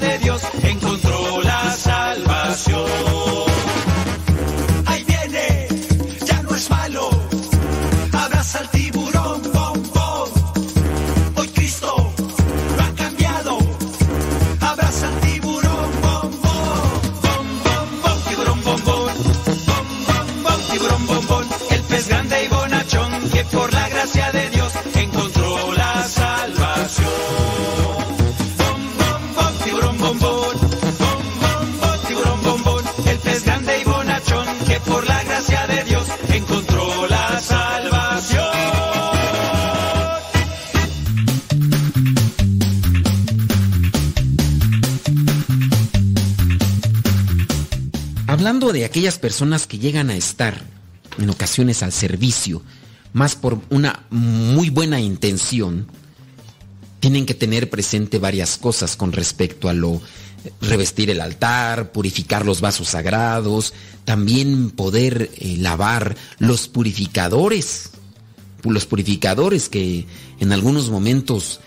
de Dios aquellas personas que llegan a estar en ocasiones al servicio, más por una muy buena intención, tienen que tener presente varias cosas con respecto a lo revestir el altar, purificar los vasos sagrados, también poder eh, lavar los purificadores, los purificadores que en algunos momentos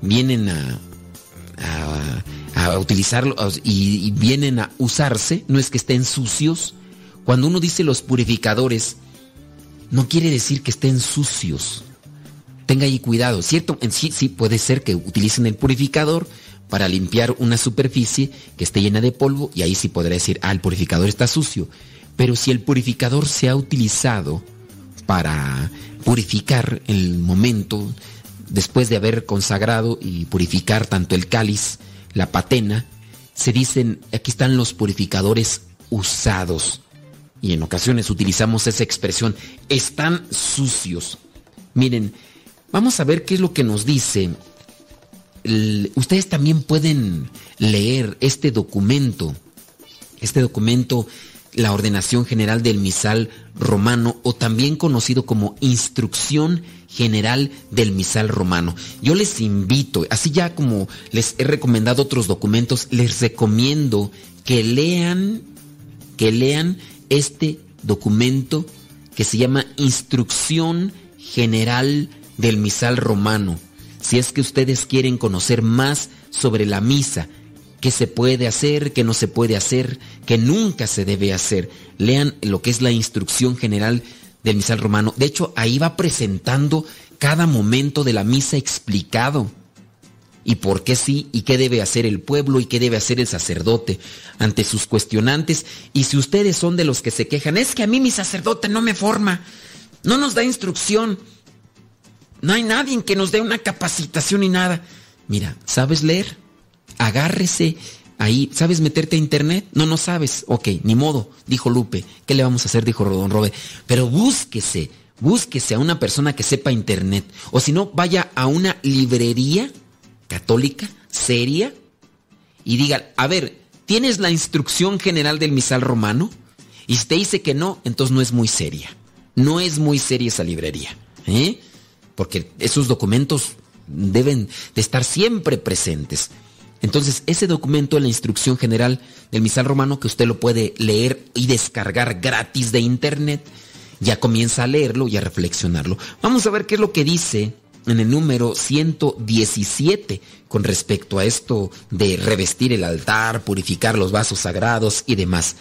vienen a, a, a utilizarlo y, vienen a usarse, no es que estén sucios. Cuando uno dice los purificadores, no quiere decir que estén sucios. Tenga ahí cuidado, ¿cierto? En sí, sí puede ser que utilicen el purificador para limpiar una superficie que esté llena de polvo y ahí sí podrá decir, ah, el purificador está sucio. Pero si el purificador se ha utilizado para purificar el momento después de haber consagrado y purificar tanto el cáliz, la patena, se dicen, aquí están los purificadores usados. Y en ocasiones utilizamos esa expresión, están sucios. Miren, vamos a ver qué es lo que nos dice. Ustedes también pueden leer este documento, este documento, la ordenación general del misal romano o también conocido como instrucción general del misal romano. Yo les invito, así ya como les he recomendado otros documentos, les recomiendo que lean, que lean este documento que se llama Instrucción General del Misal Romano. Si es que ustedes quieren conocer más sobre la misa, qué se puede hacer, qué no se puede hacer, qué nunca se debe hacer, lean lo que es la Instrucción General del Misal Romano. De hecho, ahí va presentando cada momento de la misa explicado y por qué sí y qué debe hacer el pueblo y qué debe hacer el sacerdote ante sus cuestionantes. Y si ustedes son de los que se quejan, es que a mí mi sacerdote no me forma, no nos da instrucción, no hay nadie que nos dé una capacitación ni nada. Mira, ¿sabes leer? Agárrese ahí. ¿Sabes meterte a internet? No, no sabes. Ok, ni modo, dijo Lupe. ¿Qué le vamos a hacer? Dijo Rodón Robe. Pero búsquese, búsquese a una persona que sepa internet. O si no, vaya a una librería católica, seria, y diga, a ver, ¿tienes la instrucción general del misal romano? Y si te dice que no, entonces no es muy seria. No es muy seria esa librería. ¿eh? Porque esos documentos deben de estar siempre presentes. Entonces, ese documento, la instrucción general del misal romano, que usted lo puede leer y descargar gratis de internet, ya comienza a leerlo y a reflexionarlo. Vamos a ver qué es lo que dice en el número 117 con respecto a esto de revestir el altar, purificar los vasos sagrados y demás.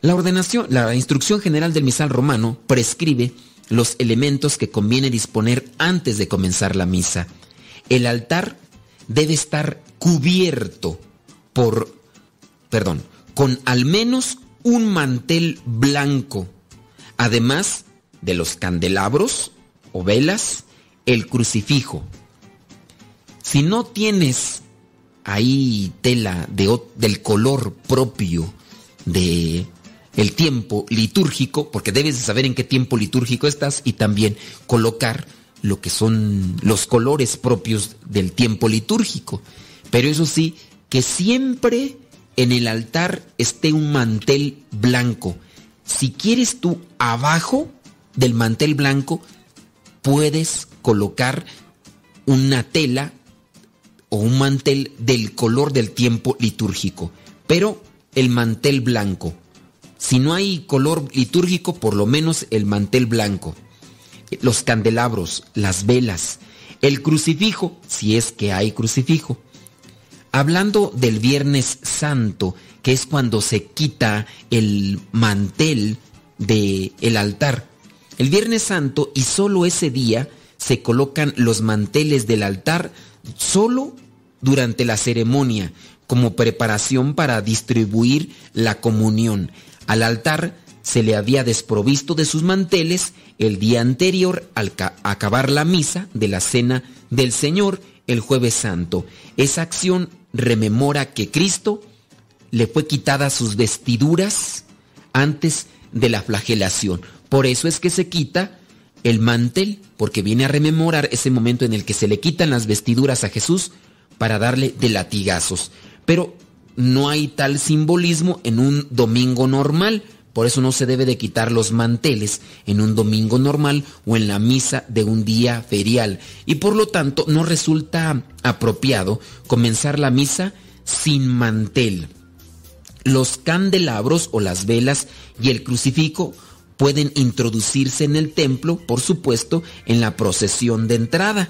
La ordenación, la instrucción general del misal romano prescribe los elementos que conviene disponer antes de comenzar la misa. El altar debe estar cubierto por, perdón, con al menos un mantel blanco, además de los candelabros o velas, el crucifijo. Si no tienes ahí tela del color propio de el tiempo litúrgico, porque debes de saber en qué tiempo litúrgico estás y también colocar lo que son los colores propios del tiempo litúrgico. Pero eso sí, que siempre en el altar esté un mantel blanco. Si quieres tú abajo del mantel blanco, puedes colocar una tela o un mantel del color del tiempo litúrgico, pero el mantel blanco. Si no hay color litúrgico, por lo menos el mantel blanco. Los candelabros, las velas, el crucifijo, si es que hay crucifijo. Hablando del Viernes Santo, que es cuando se quita el mantel del el altar. El Viernes Santo y solo ese día se colocan los manteles del altar solo durante la ceremonia como preparación para distribuir la comunión. Al altar se le había desprovisto de sus manteles el día anterior al acabar la misa de la cena del Señor el jueves santo. Esa acción rememora que Cristo le fue quitada sus vestiduras antes de la flagelación. Por eso es que se quita el mantel, porque viene a rememorar ese momento en el que se le quitan las vestiduras a Jesús para darle de latigazos. Pero no hay tal simbolismo en un domingo normal. Por eso no se debe de quitar los manteles en un domingo normal o en la misa de un día ferial. Y por lo tanto no resulta apropiado comenzar la misa sin mantel. Los candelabros o las velas y el crucifijo pueden introducirse en el templo, por supuesto, en la procesión de entrada,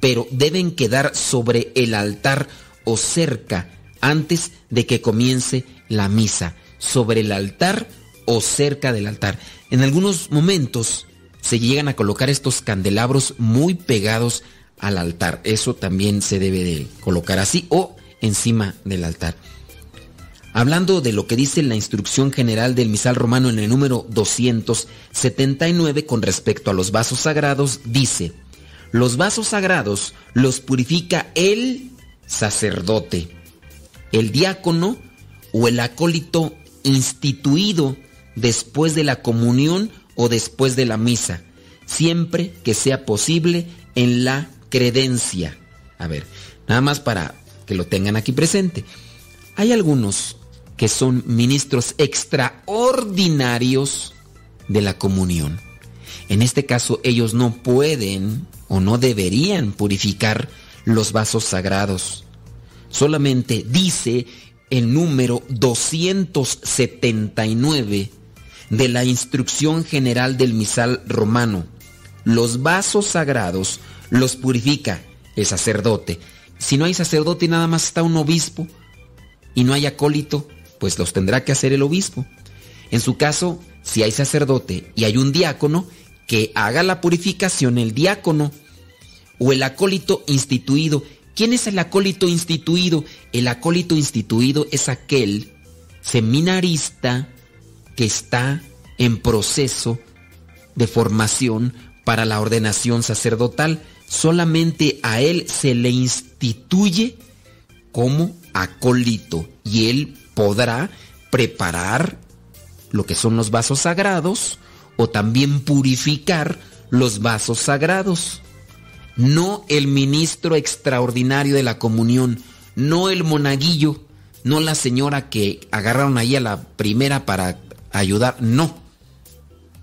pero deben quedar sobre el altar o cerca antes de que comience la misa, sobre el altar o cerca del altar. En algunos momentos se llegan a colocar estos candelabros muy pegados al altar. Eso también se debe de colocar así o encima del altar. Hablando de lo que dice la instrucción general del misal romano en el número 279 con respecto a los vasos sagrados, dice, los vasos sagrados los purifica el sacerdote, el diácono o el acólito instituido después de la comunión o después de la misa, siempre que sea posible en la credencia. A ver, nada más para que lo tengan aquí presente. Hay algunos que son ministros extraordinarios de la comunión. En este caso ellos no pueden o no deberían purificar los vasos sagrados. Solamente dice el número 279 de la instrucción general del misal romano. Los vasos sagrados los purifica el sacerdote. Si no hay sacerdote y nada más está un obispo y no hay acólito, pues los tendrá que hacer el obispo. En su caso, si hay sacerdote y hay un diácono, que haga la purificación el diácono o el acólito instituido. ¿Quién es el acólito instituido? El acólito instituido es aquel seminarista que está en proceso de formación para la ordenación sacerdotal. Solamente a él se le instituye como acólito y él podrá preparar lo que son los vasos sagrados o también purificar los vasos sagrados. No el ministro extraordinario de la comunión, no el monaguillo, no la señora que agarraron ahí a la primera para ayudar, no.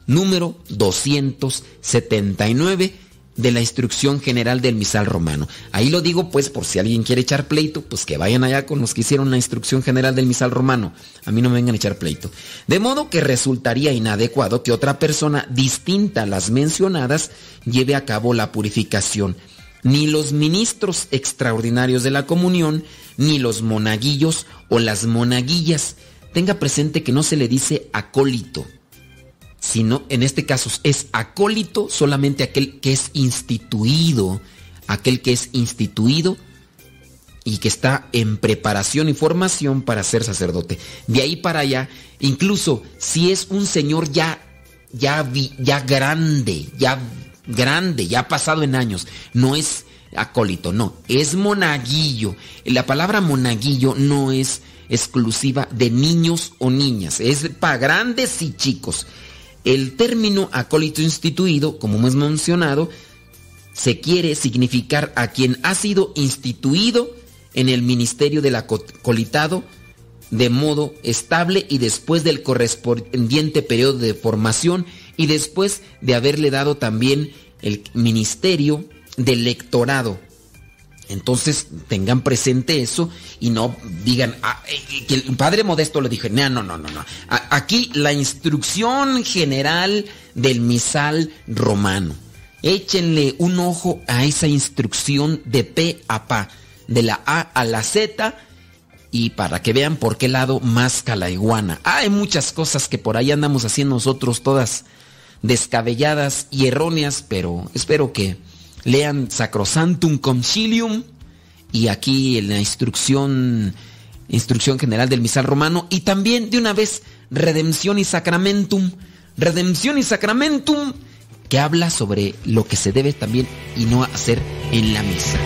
Número 279 de la instrucción general del misal romano. Ahí lo digo pues por si alguien quiere echar pleito, pues que vayan allá con los que hicieron la instrucción general del misal romano. A mí no me vengan a echar pleito. De modo que resultaría inadecuado que otra persona distinta a las mencionadas lleve a cabo la purificación. Ni los ministros extraordinarios de la comunión, ni los monaguillos o las monaguillas tenga presente que no se le dice acólito, sino en este caso es acólito solamente aquel que es instituido, aquel que es instituido y que está en preparación y formación para ser sacerdote. De ahí para allá, incluso si es un señor ya ya ya grande, ya grande, ya pasado en años, no es acólito, no, es monaguillo. La palabra monaguillo no es exclusiva de niños o niñas, es para grandes y chicos. El término acólito instituido, como hemos mencionado, se quiere significar a quien ha sido instituido en el ministerio del acolitado de modo estable y después del correspondiente periodo de formación y después de haberle dado también el ministerio del lectorado entonces tengan presente eso y no digan ah, eh, que el padre modesto le dije, no, no, no, no. Aquí la instrucción general del misal romano. Échenle un ojo a esa instrucción de pe a pa. de la A a la Z y para que vean por qué lado más la iguana. hay muchas cosas que por ahí andamos haciendo nosotros todas descabelladas y erróneas, pero espero que lean Sacrosantum Concilium y aquí en la instrucción instrucción general del misal romano y también de una vez Redención y Sacramentum, Redención y Sacramentum que habla sobre lo que se debe también y no hacer en la misa.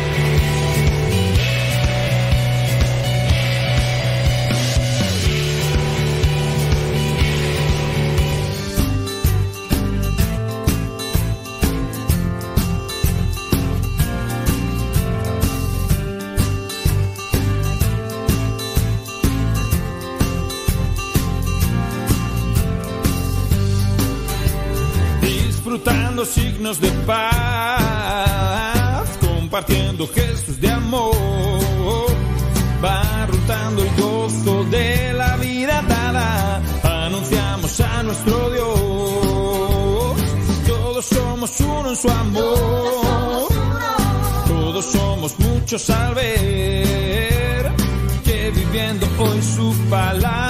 Signos de paz, compartiendo gestos de amor, va rotando el gozo de la vida dada, anunciamos a nuestro Dios, todos somos uno en su amor, todos somos muchos al ver que viviendo hoy su palabra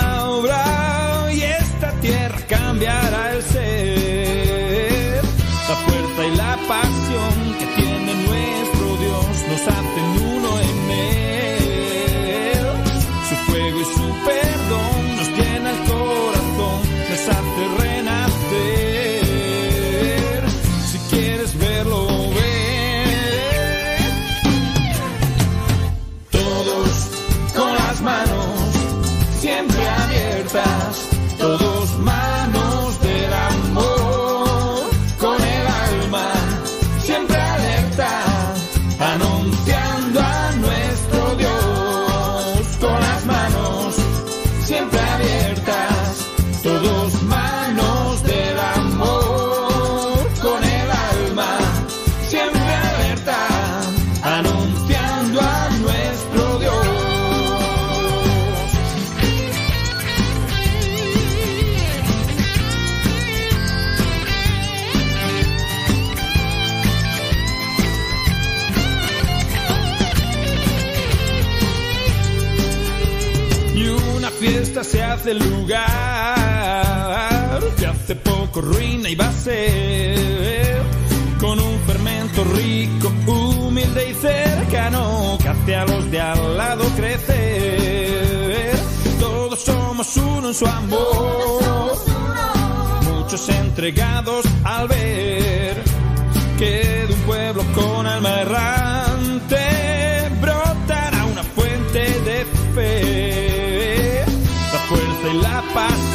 lugar que hace poco ruina y va a ser con un fermento rico, humilde y cercano que hace a los de al lado crecer. Todos somos uno en su amor, muchos entregados al ver que de un pueblo con alma errante paz.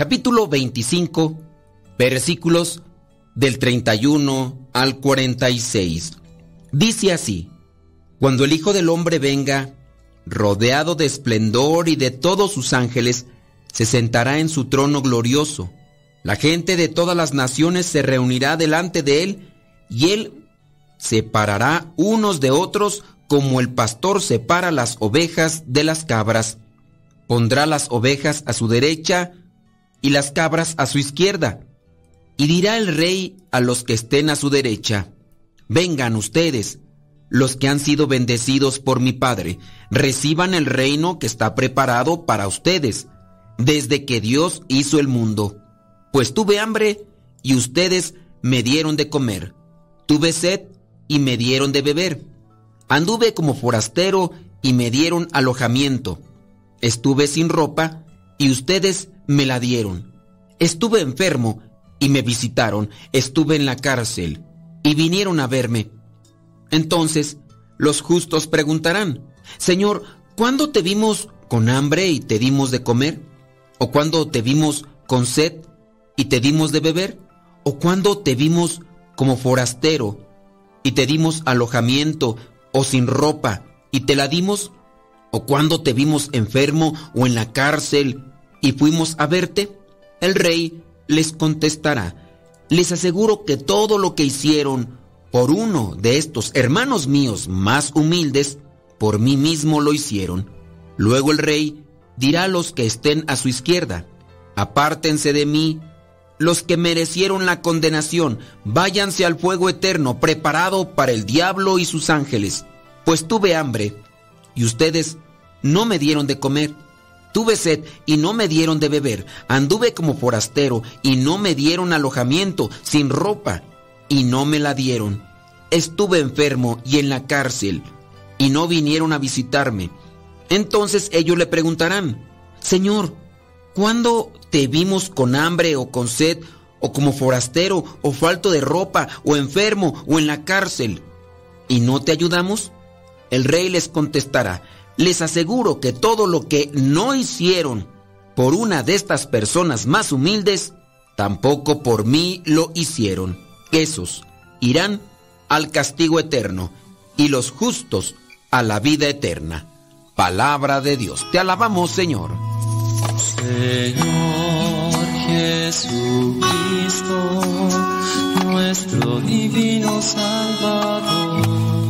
capítulo 25, versículos del 31 al 46. Dice así, Cuando el Hijo del Hombre venga, rodeado de esplendor y de todos sus ángeles, se sentará en su trono glorioso. La gente de todas las naciones se reunirá delante de él y él separará unos de otros como el pastor separa las ovejas de las cabras. Pondrá las ovejas a su derecha y las cabras a su izquierda. Y dirá el rey a los que estén a su derecha, vengan ustedes, los que han sido bendecidos por mi Padre, reciban el reino que está preparado para ustedes, desde que Dios hizo el mundo. Pues tuve hambre y ustedes me dieron de comer. Tuve sed y me dieron de beber Anduve como forastero y me dieron alojamiento. Estuve sin ropa y ustedes me la dieron. Estuve enfermo y me visitaron. Estuve en la cárcel y vinieron a verme. Entonces los justos preguntarán, Señor, ¿cuándo te vimos con hambre y te dimos de comer? ¿O cuándo te vimos con sed y te dimos de beber? ¿O cuándo te vimos como forastero y te dimos alojamiento o sin ropa y te la dimos? ¿O cuando te vimos enfermo o en la cárcel y fuimos a verte? El rey les contestará, les aseguro que todo lo que hicieron por uno de estos hermanos míos más humildes, por mí mismo lo hicieron. Luego el rey dirá a los que estén a su izquierda, apártense de mí, los que merecieron la condenación, váyanse al fuego eterno preparado para el diablo y sus ángeles. Pues tuve hambre y ustedes no me dieron de comer. Tuve sed y no me dieron de beber. Anduve como forastero y no me dieron alojamiento, sin ropa y no me la dieron. Estuve enfermo y en la cárcel y no vinieron a visitarme. Entonces ellos le preguntarán, Señor, ¿Cuándo te vimos con hambre o con sed, o como forastero, o falto de ropa, o enfermo, o en la cárcel? ¿Y no te ayudamos? El rey les contestará, les aseguro que todo lo que no hicieron por una de estas personas más humildes, tampoco por mí lo hicieron. Esos irán al castigo eterno y los justos a la vida eterna. Palabra de Dios. Te alabamos, Señor. Señor Jesucristo, nuestro divino Salvador.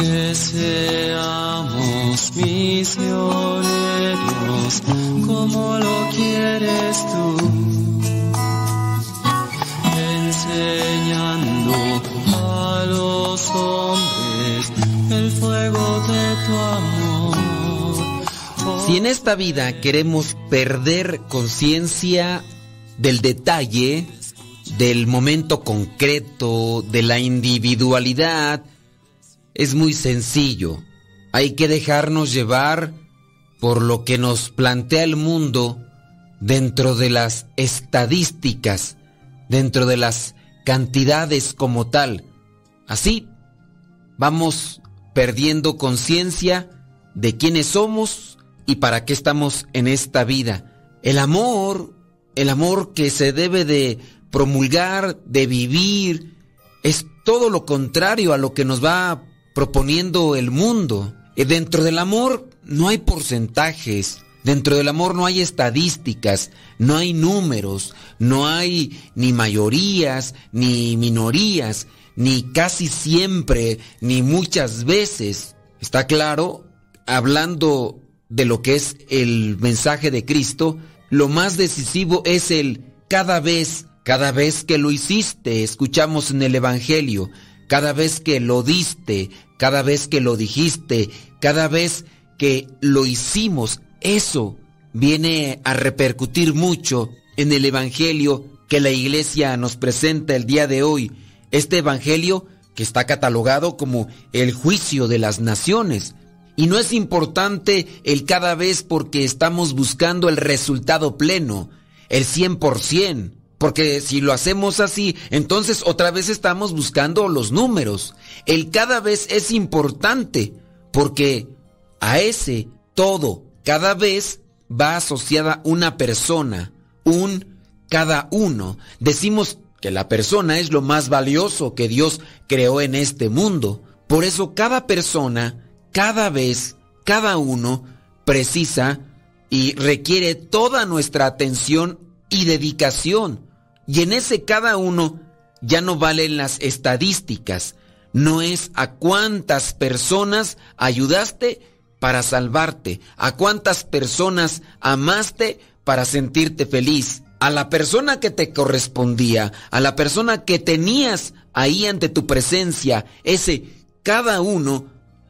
Que seamos misioneros como lo quieres tú, enseñando los hombres el fuego de tu amor. Si en esta vida queremos perder conciencia del detalle, del momento concreto, de la individualidad, es muy sencillo. Hay que dejarnos llevar por lo que nos plantea el mundo dentro de las estadísticas, dentro de las cantidades como tal. Así vamos perdiendo conciencia de quiénes somos y para qué estamos en esta vida. El amor, el amor que se debe de promulgar, de vivir, es todo lo contrario a lo que nos va proponiendo el mundo. Y dentro del amor no hay porcentajes, dentro del amor no hay estadísticas, no hay números, no hay ni mayorías ni minorías ni casi siempre, ni muchas veces. Está claro, hablando de lo que es el mensaje de Cristo, lo más decisivo es el cada vez, cada vez que lo hiciste, escuchamos en el Evangelio, cada vez que lo diste, cada vez que lo dijiste, cada vez que lo hicimos, eso viene a repercutir mucho en el Evangelio que la iglesia nos presenta el día de hoy. Este Evangelio que está catalogado como el juicio de las naciones. Y no es importante el cada vez porque estamos buscando el resultado pleno, el 100%, porque si lo hacemos así, entonces otra vez estamos buscando los números. El cada vez es importante porque a ese todo, cada vez va asociada una persona, un cada uno. Decimos que la persona es lo más valioso que Dios creó en este mundo. Por eso cada persona, cada vez, cada uno precisa y requiere toda nuestra atención y dedicación. Y en ese cada uno ya no valen las estadísticas, no es a cuántas personas ayudaste para salvarte, a cuántas personas amaste para sentirte feliz, a la persona que te correspondía, a la persona que tenías ahí ante tu presencia, ese cada uno,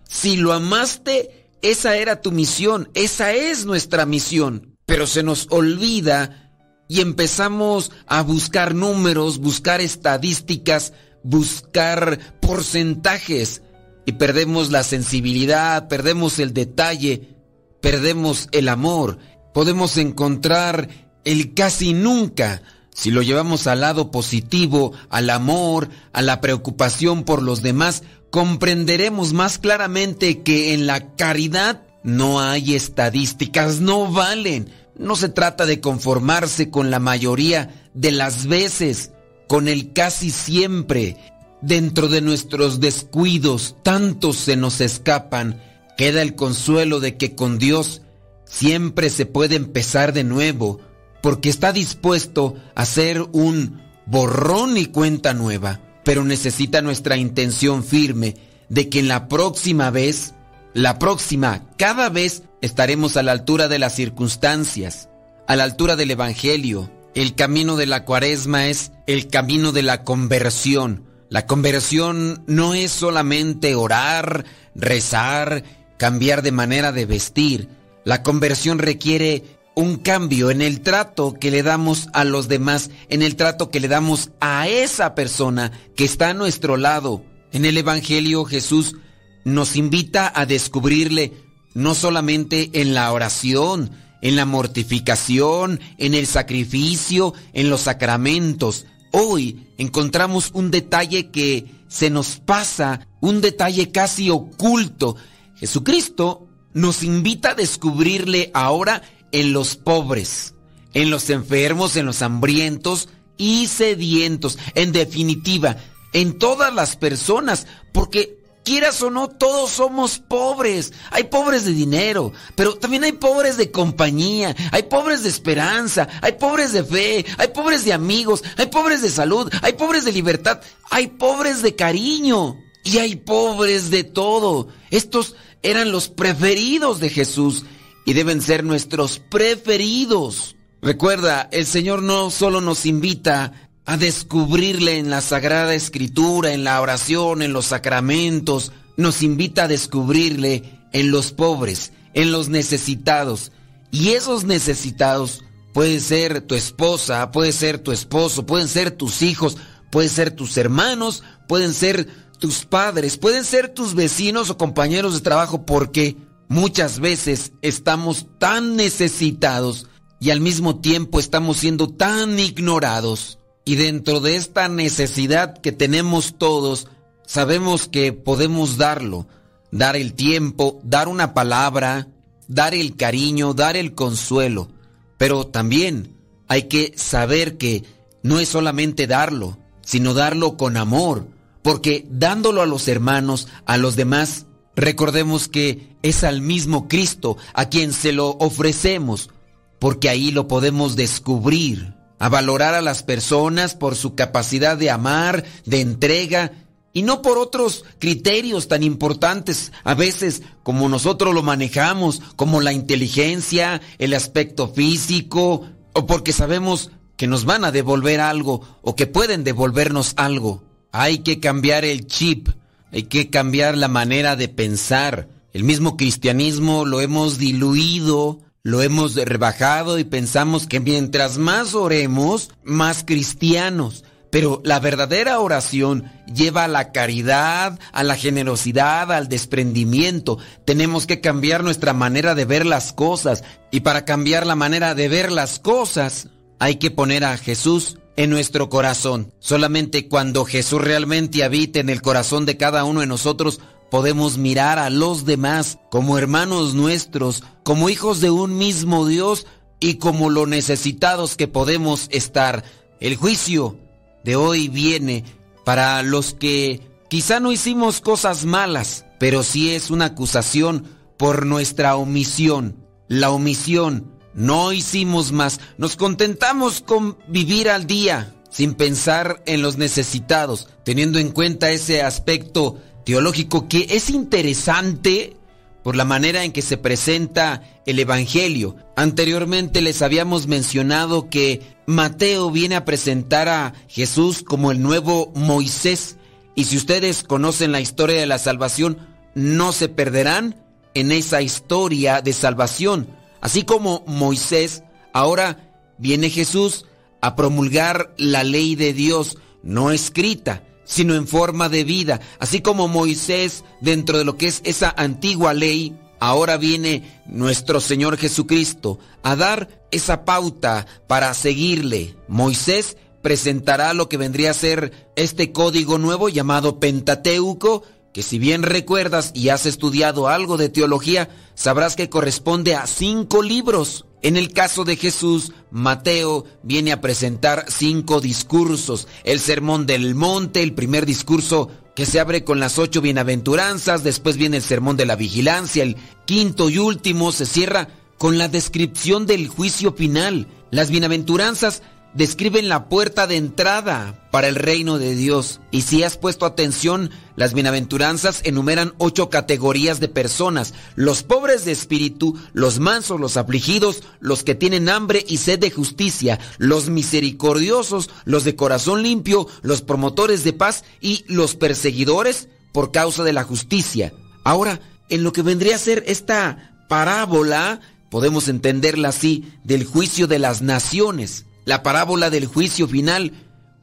si lo amaste, esa era tu misión, esa es nuestra misión, pero se nos olvida y empezamos a buscar números, buscar estadísticas, buscar porcentajes y perdemos la sensibilidad, perdemos el detalle, perdemos el amor. Podemos encontrar el casi nunca si lo llevamos al lado positivo, al amor, a la preocupación por los demás, comprenderemos más claramente que en la caridad no hay estadísticas, no valen. No se trata de conformarse con la mayoría de las veces, con el casi siempre. Dentro de nuestros descuidos, tantos se nos escapan, queda el consuelo de que con Dios siempre se puede empezar de nuevo, porque está dispuesto a hacer un borrón y cuenta nueva, pero necesita nuestra intención firme de que en la próxima vez, la próxima, cada vez estaremos a la altura de las circunstancias, a la altura del Evangelio. El camino de la cuaresma es el camino de la conversión, la conversión no es solamente orar, rezar, cambiar de manera de vestir. La conversión requiere un cambio en el trato que le damos a los demás, en el trato que le damos a esa persona que está a nuestro lado. En el Evangelio Jesús nos invita a descubrirle no solamente en la oración, en la mortificación, en el sacrificio, en los sacramentos, Hoy encontramos un detalle que se nos pasa, un detalle casi oculto. Jesucristo nos invita a descubrirle ahora en los pobres, en los enfermos, en los hambrientos y sedientos, en definitiva, en todas las personas, porque quieras o no, todos somos pobres. Hay pobres de dinero, pero también hay pobres de compañía, hay pobres de esperanza, hay pobres de fe, hay pobres de amigos, hay pobres de salud, hay pobres de libertad, hay pobres de cariño y hay pobres de todo. Estos eran los preferidos de Jesús y deben ser nuestros preferidos. Recuerda, el Señor no solo nos invita a descubrirle en la Sagrada Escritura, en la oración, en los sacramentos. Nos invita a descubrirle en los pobres, en los necesitados. Y esos necesitados pueden ser tu esposa, puede ser tu esposo, pueden ser tus hijos, pueden ser tus hermanos, pueden ser tus padres, pueden ser tus vecinos o compañeros de trabajo, porque muchas veces estamos tan necesitados y al mismo tiempo estamos siendo tan ignorados. Y dentro de esta necesidad que tenemos todos, sabemos que podemos darlo, dar el tiempo, dar una palabra, dar el cariño, dar el consuelo. Pero también hay que saber que no es solamente darlo, sino darlo con amor, porque dándolo a los hermanos, a los demás, recordemos que es al mismo Cristo a quien se lo ofrecemos, porque ahí lo podemos descubrir a valorar a las personas por su capacidad de amar, de entrega, y no por otros criterios tan importantes a veces como nosotros lo manejamos, como la inteligencia, el aspecto físico, o porque sabemos que nos van a devolver algo o que pueden devolvernos algo. Hay que cambiar el chip, Hay que cambiar la manera de pensar. El mismo cristianismo lo hemos diluido, lo hemos rebajado y pensamos que mientras más oremos, más cristianos. Pero la verdadera oración lleva a la caridad, a la generosidad, al desprendimiento. Tenemos que cambiar nuestra manera de ver las cosas. Y para cambiar la manera de ver las cosas, hay que poner a Jesús en nuestro corazón. Solamente cuando Jesús realmente habite en el corazón de cada uno de nosotros, podemos mirar a los demás como hermanos nuestros, como hijos de un mismo Dios y como lo necesitados que podemos estar. El juicio de hoy viene para los que quizá no hicimos cosas malas, pero sí es una acusación por nuestra omisión. La omisión, no hicimos más, nos contentamos con vivir al día, sin pensar en los necesitados, teniendo en cuenta ese aspecto teológico que es interesante por la manera en que se presenta el Evangelio. Anteriormente les habíamos mencionado que Mateo viene a presentar a Jesús como el nuevo Moisés. Y si ustedes conocen la historia de la salvación, no se perderán en esa historia de salvación. Así como Moisés, ahora viene Jesús a promulgar la ley de Dios, no escrita, sino en forma de vida. Así como Moisés, dentro de lo que es esa antigua ley, ahora viene nuestro Señor Jesucristo a dar esa pauta para seguirle. Moisés presentará lo que vendría a ser este código nuevo llamado Pentateuco, que si bien recuerdas y has estudiado algo de teología, sabrás que corresponde a cinco libros. En el caso de Jesús, Mateo viene a presentar cinco discursos. El Sermón del Monte, el primer discurso que se abre con las ocho bienaventuranzas, después viene el Sermón de la Vigilancia, el quinto y último se cierra con la descripción del juicio final. Las bienaventuranzas describen la puerta de entrada para el reino de Dios. Y si has puesto atención, las bienaventuranzas enumeran ocho categorías de personas. Los pobres de espíritu, los mansos, los afligidos, los que tienen hambre y sed de justicia, los misericordiosos, los de corazón limpio, los promotores de paz y los perseguidores por causa de la justicia. Ahora, en lo que vendría a ser esta parábola, podemos entenderla así, del juicio de las naciones. La parábola del juicio final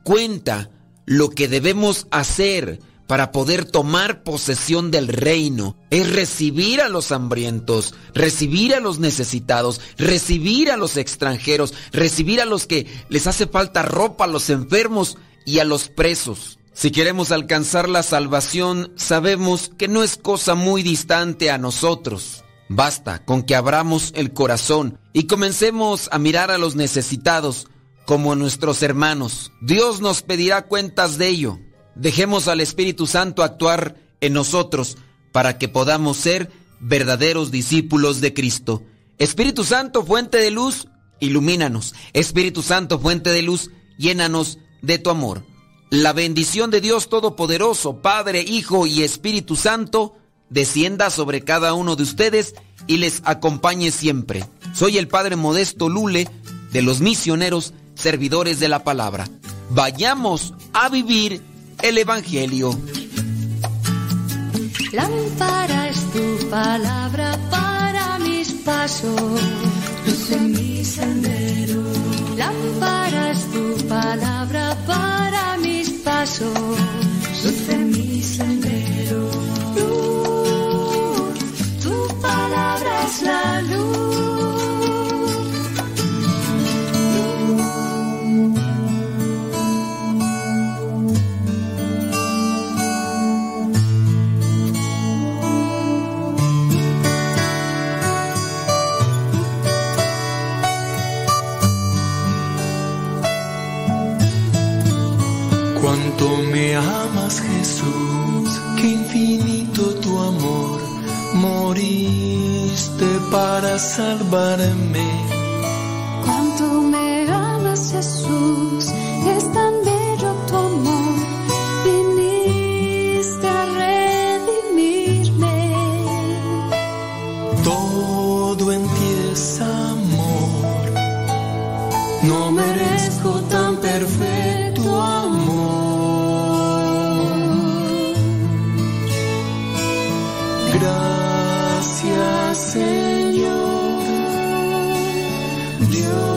cuenta lo que debemos hacer para poder tomar posesión del reino. Es recibir a los hambrientos, recibir a los necesitados, recibir a los extranjeros, recibir a los que les hace falta ropa, a los enfermos y a los presos. Si queremos alcanzar la salvación, sabemos que no es cosa muy distante a nosotros. Basta con que abramos el corazón y comencemos a mirar a los necesitados como nuestros hermanos. Dios nos pedirá cuentas de ello. Dejemos al Espíritu Santo actuar en nosotros para que podamos ser verdaderos discípulos de Cristo. Espíritu Santo, fuente de luz, ilumínanos. Espíritu Santo, fuente de luz, llénanos de tu amor. La bendición de Dios Todopoderoso, Padre, Hijo y Espíritu Santo, descienda sobre cada uno de ustedes y les acompañe siempre. Soy el Padre Modesto Lule de los misioneros servidores de la palabra. Vayamos a vivir el Evangelio. Lámpara tu palabra para mis pasos, luz en mi sendero. Lámpara tu palabra para mis pasos, luz en mi sendero. Luz, tu palabra es la luz. Moriste para salvarme. Cuánto me amas Jesús, es tan bello tu amor, viniste a redimirme. Todo en ti es amor, no merezco tan perfecto you.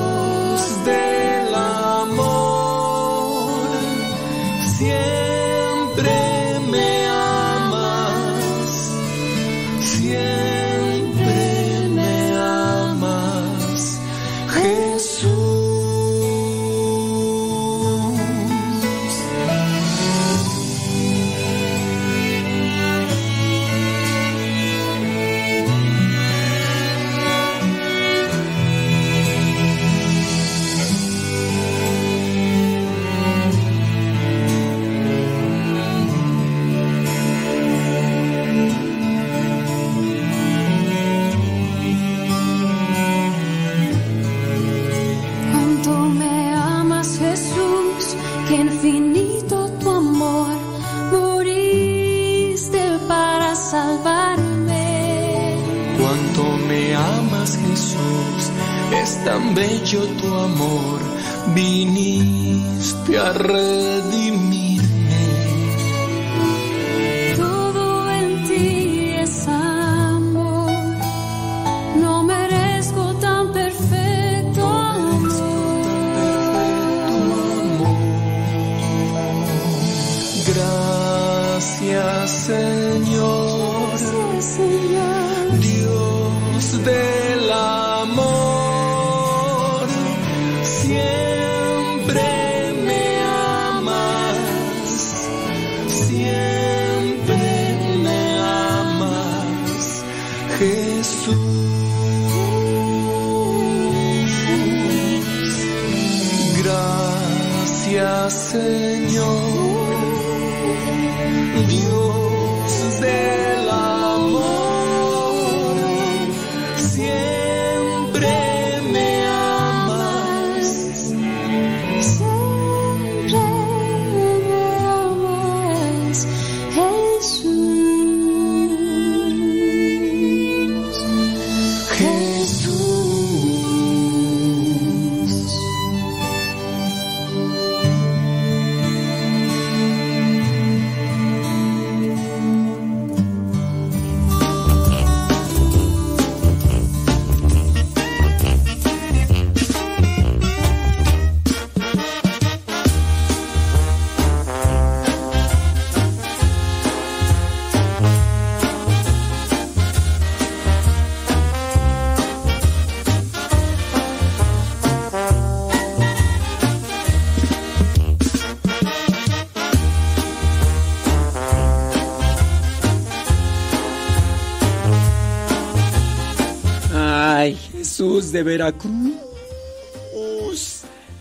De Veracruz.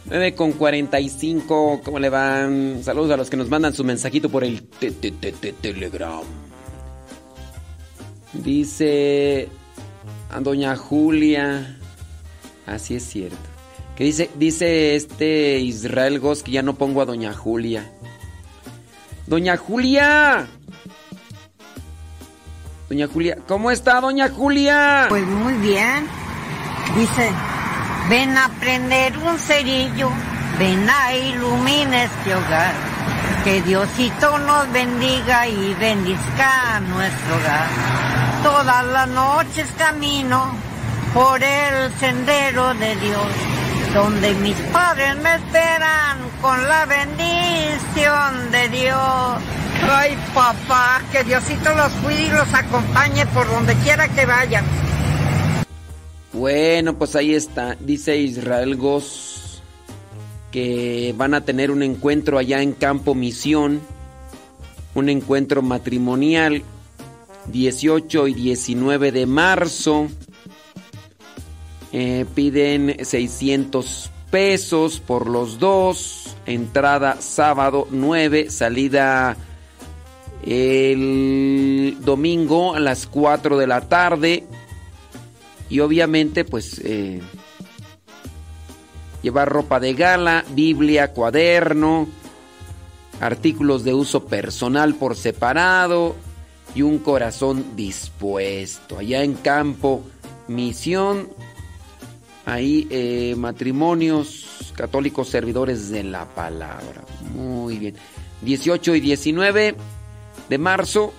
9 con 45, ¿cómo le van? Saludos a los que nos mandan su mensajito por el Telegram. Dice a doña Julia. Así es cierto. Que dice, dice este Israel Gos que ya no pongo a doña Julia. Doña Julia. Doña Julia, ¿cómo está doña Julia? Pues muy bien. Dice, ven a prender un cerillo, ven a iluminar este hogar. Que Diosito nos bendiga y bendizca nuestro hogar. Todas las noches camino por el sendero de Dios, donde mis padres me esperan con la bendición de Dios. Ay, papá, que Diosito los cuide y los acompañe por donde quiera que vayan. Bueno, pues ahí está. Dice Israel Goss que van a tener un encuentro allá en Campo Misión. Un encuentro matrimonial 18 y 19 de marzo. Eh, piden 600 pesos por los dos. Entrada sábado 9, salida el domingo a las 4 de la tarde. Y obviamente, pues, eh, llevar ropa de gala, Biblia, cuaderno, artículos de uso personal por separado y un corazón dispuesto. Allá en campo, misión, ahí eh, matrimonios católicos servidores de la palabra. Muy bien. 18 y 19 de marzo,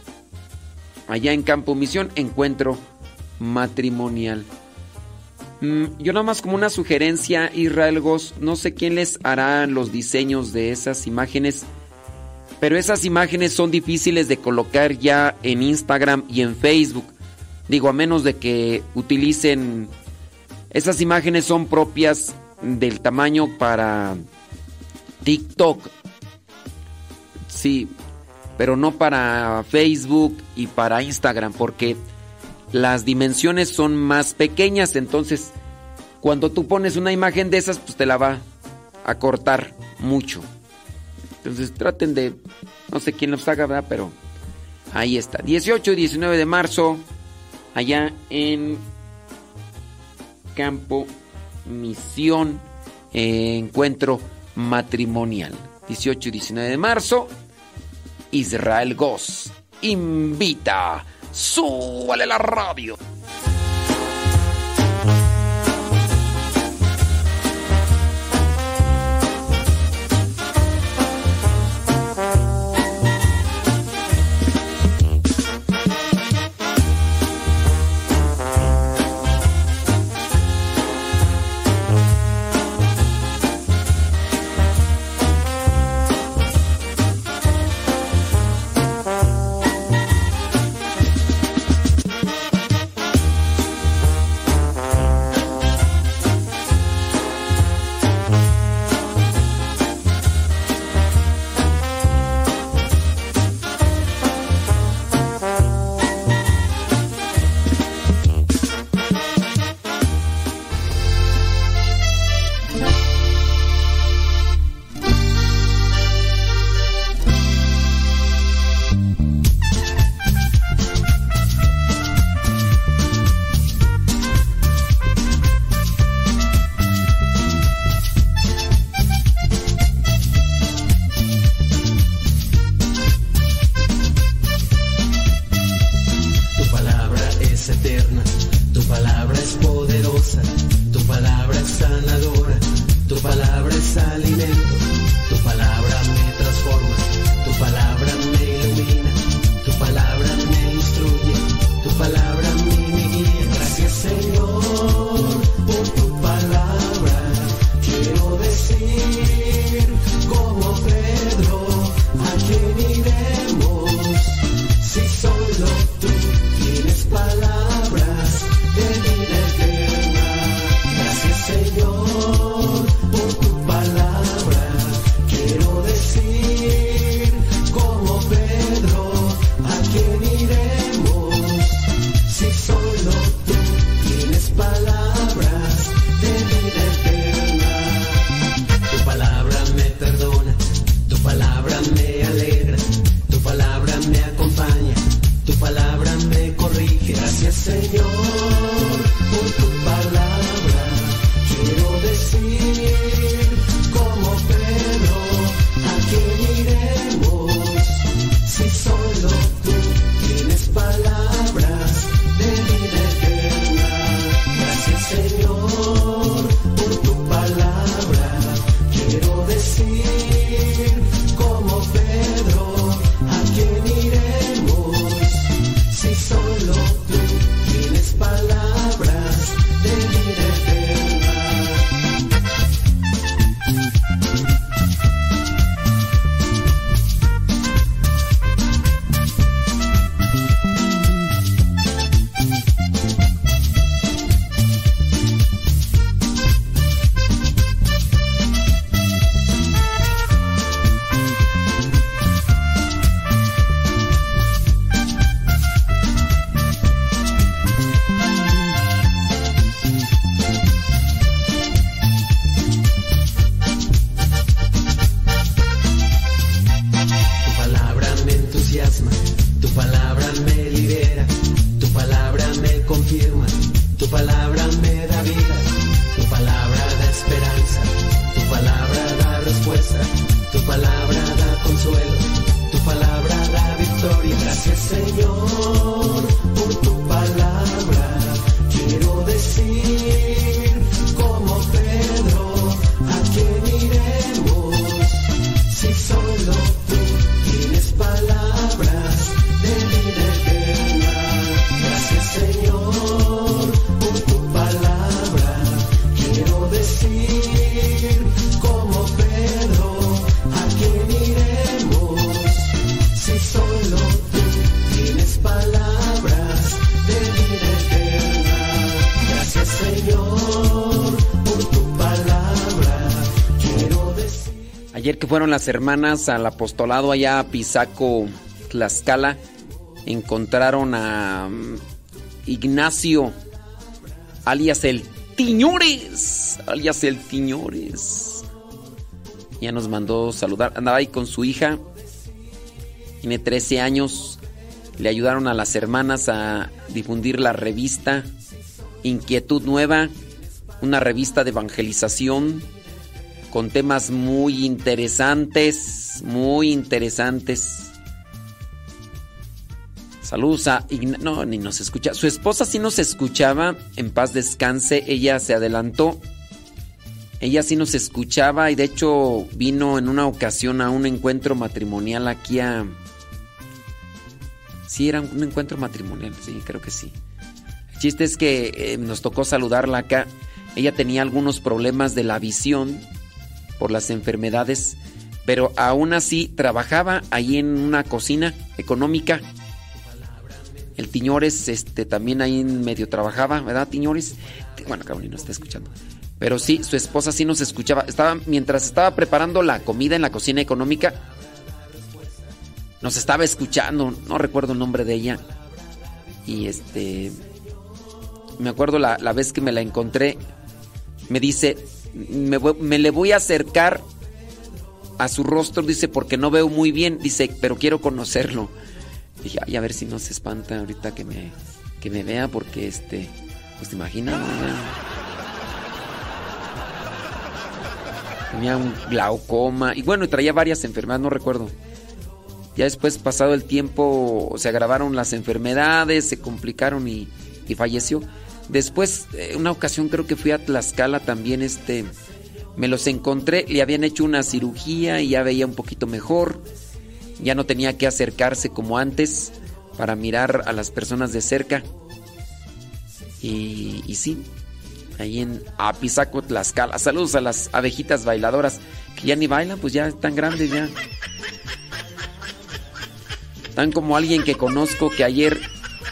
allá en campo, misión, encuentro matrimonial. Mm, yo nada más como una sugerencia, Israel Goss, no sé quién les hará los diseños de esas imágenes, pero esas imágenes son difíciles de colocar ya en Instagram y en Facebook. Digo, a menos de que utilicen... Esas imágenes son propias del tamaño para TikTok. Sí, pero no para Facebook y para Instagram, porque las dimensiones son más pequeñas, entonces cuando tú pones una imagen de esas, pues te la va a cortar mucho. Entonces traten de, no sé quién los haga, ¿verdad? Pero ahí está. 18 y 19 de marzo, allá en Campo Misión, eh, encuentro matrimonial. 18 y 19 de marzo, Israel Goss invita. Súbale la radio. Fueron las hermanas al apostolado allá a Pisaco, Tlaxcala, encontraron a mm, Ignacio, alias el Tiñores, alias el Tiñores. Ya nos mandó saludar, andaba ahí con su hija, tiene 13 años, le ayudaron a las hermanas a difundir la revista Inquietud Nueva, una revista de evangelización con temas muy interesantes, muy interesantes. Saludos a No, ni nos escucha. Su esposa sí nos escuchaba. En paz descanse. Ella se adelantó. Ella sí nos escuchaba y de hecho vino en una ocasión a un encuentro matrimonial aquí a... Sí, era un encuentro matrimonial, sí, creo que sí. El chiste es que eh, nos tocó saludarla acá. Ella tenía algunos problemas de la visión por las enfermedades, pero aún así trabajaba ahí en una cocina económica. El Tiñores este, también ahí medio trabajaba, ¿verdad, Tiñores? Bueno, Carolina está escuchando. Pero sí, su esposa sí nos escuchaba. Estaba, mientras estaba preparando la comida en la cocina económica, nos estaba escuchando. No recuerdo el nombre de ella. Y este. Me acuerdo la, la vez que me la encontré. Me dice: me, le voy a acercar a su rostro, dice, porque no veo muy bien, dice, pero quiero conocerlo. Dije, ay, a ver si no se espanta ahorita que me, que me vea, porque este, pues te imaginas, tenía un glaucoma, y bueno, traía varias enfermedades, no recuerdo. Ya después, pasado el tiempo, se agravaron las enfermedades, se complicaron y, y falleció. Después, eh, una ocasión creo que fui a Tlaxcala también, este, me los encontré, le habían hecho una cirugía y ya veía un poquito mejor, ya no tenía que acercarse como antes para mirar a las personas de cerca. Y, y sí, ahí en Apizaco, Tlaxcala. Saludos a las abejitas bailadoras que ya ni bailan, pues ya están grandes ya. Tan como alguien que conozco que ayer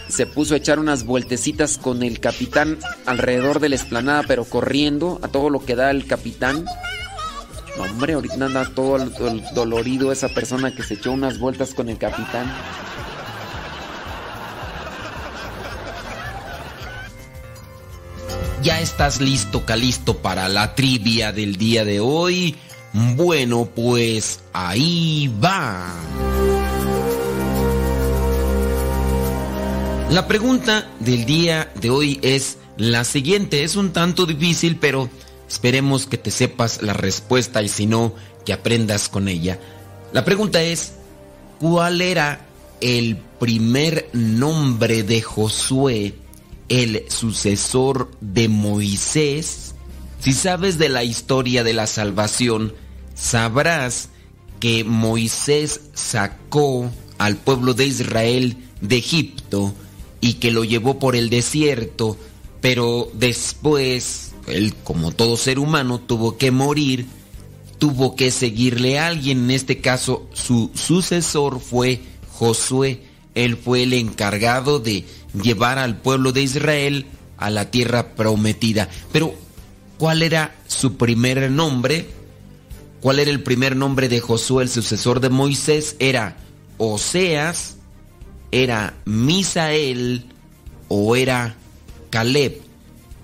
se puso a echar unas vueltecitas con el capitán alrededor de la esplanada, pero corriendo a todo lo que da el capitán. Hombre, ahorita anda todo el, dolorido esa persona que se echó unas vueltas con el capitán. ¿Ya estás listo, Calisto, para la trivia del día de hoy? Bueno, pues ahí va. La pregunta del día de hoy es la siguiente. Es un tanto difícil, pero esperemos que te sepas la respuesta y si no, que aprendas con ella. La pregunta es, ¿cuál era el primer nombre de Josué, el sucesor de Moisés? Si sabes de la historia de la salvación, sabrás que Moisés sacó al pueblo de Israel de Egipto y que lo llevó por el desierto, pero después, él como todo ser humano tuvo que morir, tuvo que seguirle a alguien, en este caso su sucesor fue Josué, él fue el encargado de llevar al pueblo de Israel a la tierra prometida. Pero, ¿cuál era su primer nombre? ¿Cuál era el primer nombre de Josué, el sucesor de Moisés? Era Oseas, ¿Era Misael o era Caleb?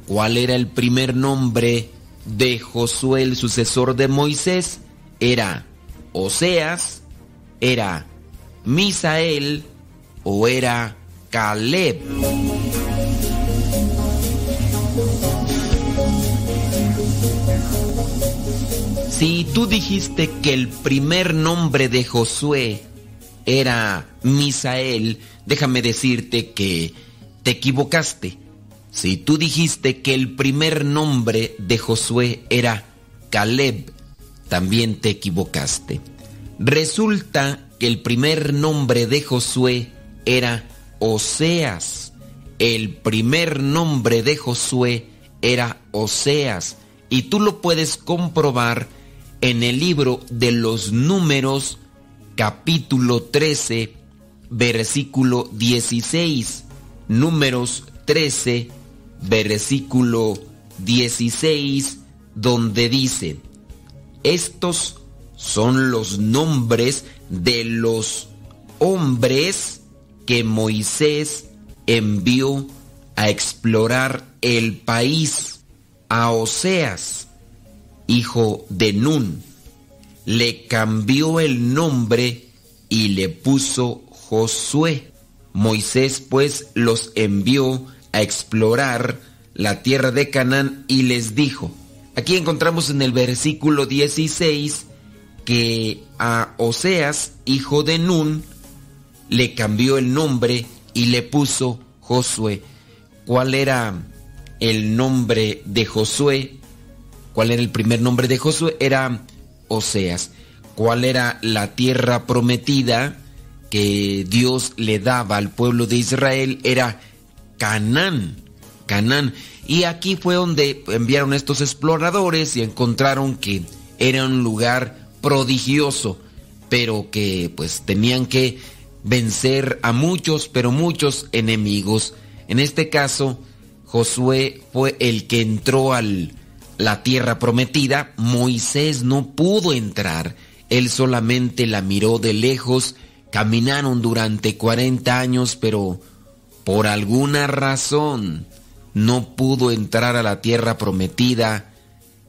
¿Cuál era el primer nombre de Josué, el sucesor de Moisés? ¿Era Oseas? ¿Era Misael o era Caleb? Si tú dijiste que el primer nombre de Josué era Misael, déjame decirte que te equivocaste. Si tú dijiste que el primer nombre de Josué era Caleb, también te equivocaste. Resulta que el primer nombre de Josué era Oseas. El primer nombre de Josué era Oseas. Y tú lo puedes comprobar en el libro de los números capítulo 13, versículo 16. Números 13, versículo 16, donde dice, estos son los nombres de los hombres que Moisés envió a explorar el país. A Oseas, hijo de Nun, le cambió el nombre y le puso Josué. Moisés pues los envió a explorar la tierra de Canaán y les dijo, aquí encontramos en el versículo 16 que a Oseas, hijo de Nun, le cambió el nombre y le puso Josué. ¿Cuál era el nombre de Josué? ¿Cuál era el primer nombre de Josué? Era Oseas. ¿Cuál era la tierra prometida que Dios le daba al pueblo de Israel? Era Canaán. Canaán. Y aquí fue donde enviaron estos exploradores y encontraron que era un lugar prodigioso, pero que pues tenían que vencer a muchos, pero muchos enemigos. En este caso, Josué fue el que entró a la tierra prometida, Moisés no pudo entrar, él solamente la miró de lejos, caminaron durante 40 años, pero por alguna razón no pudo entrar a la tierra prometida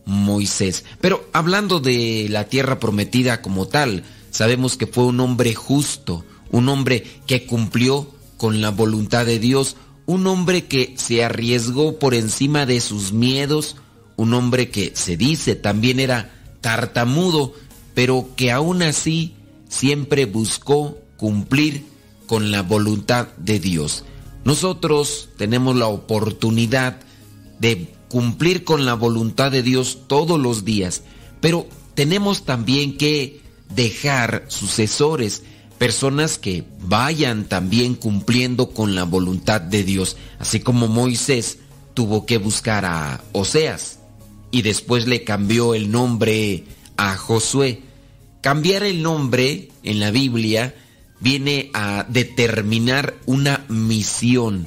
Moisés. Pero hablando de la tierra prometida como tal, sabemos que fue un hombre justo, un hombre que cumplió con la voluntad de Dios, un hombre que se arriesgó por encima de sus miedos, un hombre que se dice también era tartamudo, pero que aún así siempre buscó cumplir con la voluntad de Dios. Nosotros tenemos la oportunidad de cumplir con la voluntad de Dios todos los días, pero tenemos también que dejar sucesores, personas que vayan también cumpliendo con la voluntad de Dios, así como Moisés tuvo que buscar a Oseas y después le cambió el nombre a Josué. Cambiar el nombre en la Biblia viene a determinar una misión.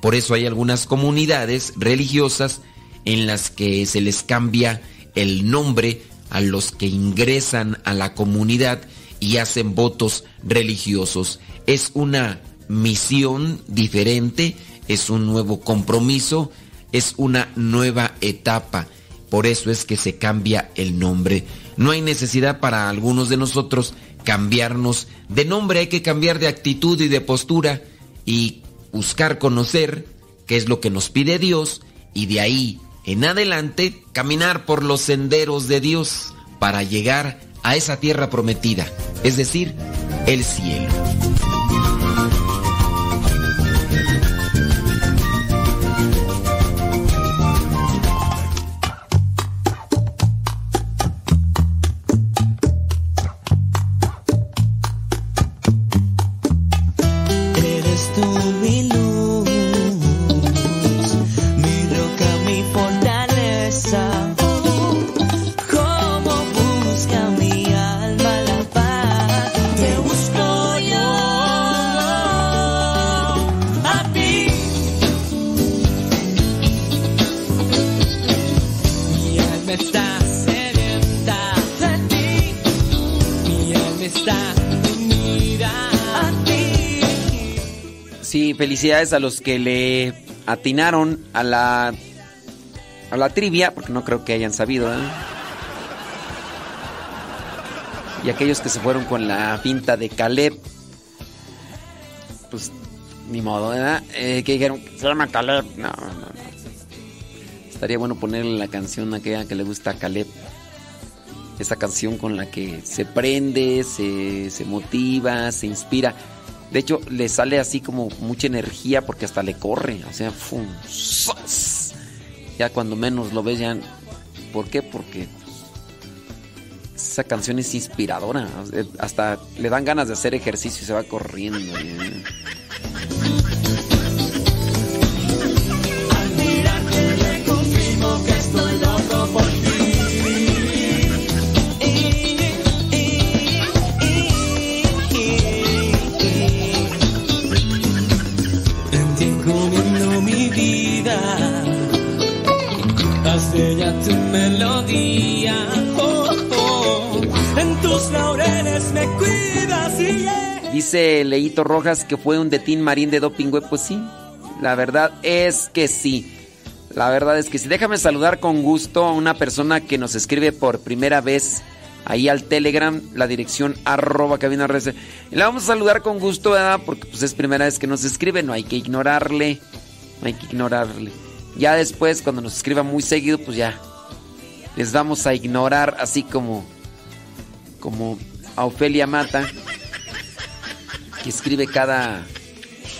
Por eso hay algunas comunidades religiosas en las que se les cambia el nombre a los que ingresan a la comunidad y hacen votos religiosos. Es una misión diferente, es un nuevo compromiso, es una nueva etapa. Por eso es que se cambia el nombre. No hay necesidad para algunos de nosotros cambiarnos de nombre, hay que cambiar de actitud y de postura y buscar conocer qué es lo que nos pide Dios y de ahí en adelante caminar por los senderos de Dios para llegar a esa tierra prometida, es decir, el cielo. Felicidades a los que le atinaron a la a la trivia, porque no creo que hayan sabido. ¿eh? Y aquellos que se fueron con la pinta de Caleb, pues ni modo, ¿verdad? Eh, que dijeron, se llama Caleb. No, no, no. Estaría bueno ponerle la canción a aquella que le gusta a Caleb. Esa canción con la que se prende, se, se motiva, se inspira. De hecho, le sale así como mucha energía porque hasta le corre. O sea, ya cuando menos lo ves ya... ¿Por qué? Porque esa canción es inspiradora. Hasta le dan ganas de hacer ejercicio y se va corriendo. ¿eh? que estoy loco por tu melodía. Oh, oh. los laureles me cuidas Dice Leito Rojas que fue un detín marín de doping. Pues sí, la verdad es que sí. La verdad es que sí. Déjame saludar con gusto a una persona que nos escribe por primera vez ahí al Telegram, la dirección arroba cabina res. La vamos a saludar con gusto, ¿verdad? Porque pues es primera vez que nos escribe, no hay que ignorarle. No hay que ignorarle. Ya después, cuando nos escriba muy seguido, pues ya les vamos a ignorar así como como a Ofelia Mata que escribe cada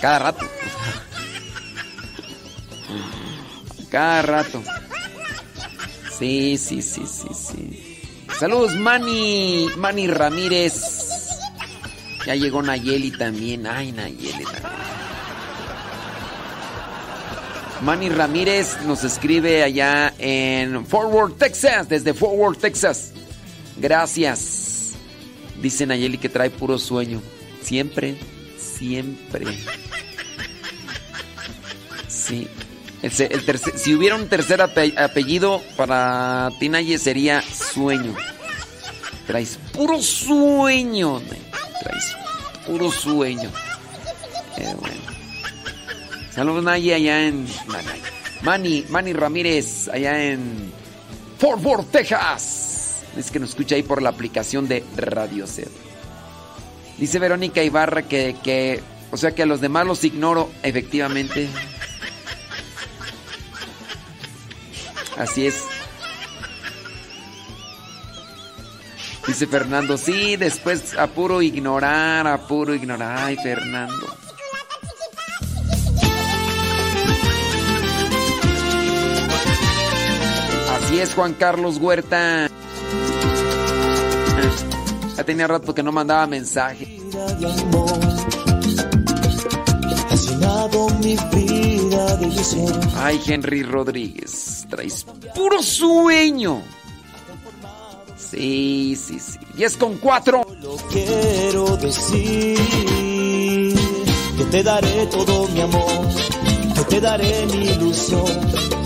cada rato. Cada rato. Sí, sí, sí, sí, sí. Saludos, Manny, Manny Ramírez. Ya llegó Nayeli también. Ay, Nayeli también. Manny Ramírez nos escribe allá en Fort Worth, Texas, desde Fort Worth, Texas. Gracias. Dice Nayeli que trae puro sueño. Siempre, siempre. Sí. si hubiera un tercer apellido para Tinaye sería sueño. Traes puro sueño. Traes puro sueño. Bueno. Saludos Nayi allá en. Manny, Manny Ramírez, allá en Fort Worth, Texas. Es que nos escucha ahí por la aplicación de Radio Ser. Dice Verónica Ibarra que, que, o sea que a los demás los ignoro, efectivamente. Así es. Dice Fernando, sí, después a puro ignorar, a puro ignorar. Ay, Fernando. Así es, Juan Carlos Huerta. Ya tenía rato que no mandaba mensaje. Ay, Henry Rodríguez, traes puro sueño. Sí, sí, sí. Y es con cuatro. Lo quiero decir que te daré todo mi amor, que te daré mi ilusión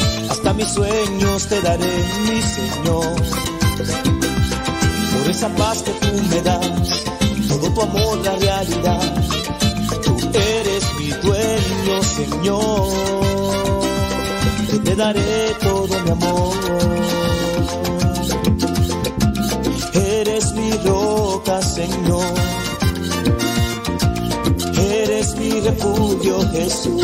hasta mis sueños te daré, mi Señor. Por esa paz que tú me das, todo tu amor, la realidad. Tú eres mi dueño, Señor. Que te daré todo mi amor. Eres mi roca, Señor. Eres mi refugio, Jesús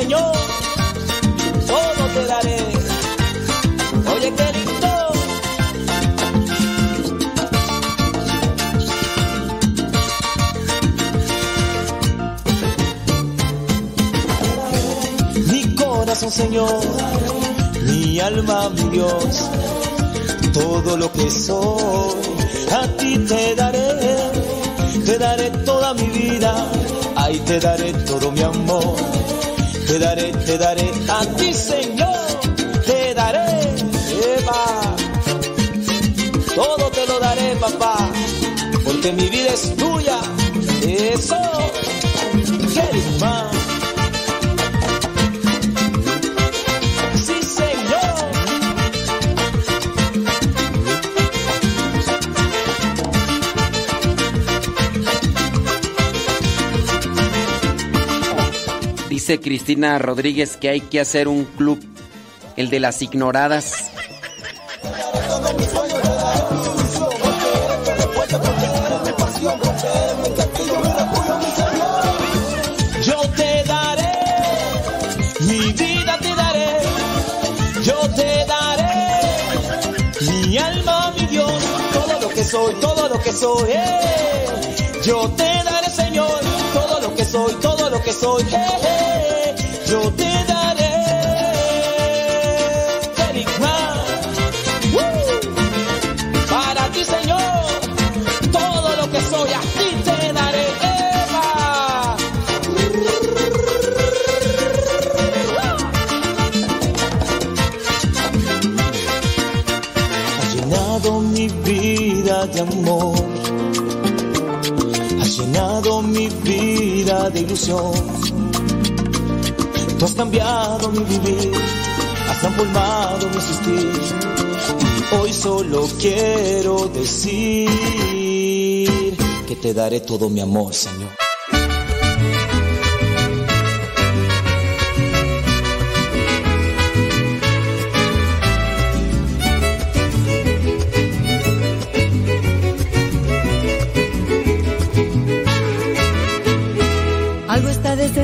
Señor, todo te daré. Oye, qué lindo. Mi corazón, Señor, mi alma, mi Dios, todo lo que soy, a ti te daré, te daré toda mi vida, ahí te daré todo mi amor te daré, te daré a ti, Señor. Te daré, Eva. Todo te lo daré, papá. Porque mi vida es tuya. Eso. Dice Cristina Rodríguez que hay que hacer un club, el de las ignoradas. Yo te daré, mi vida te daré, yo te daré, mi alma, mi Dios, todo lo que soy, todo lo que soy, eh. yo te daré, Señor, todo lo que soy, todo lo que soy, eh yo te daré. Eric Para ti, Señor, todo lo que soy a ti te daré. Eva. Has llenado mi vida de amor, has llenado mi vida de ilusión Has cambiado mi vivir, has transformado mi existir. Hoy solo quiero decir que te daré todo mi amor, Señor.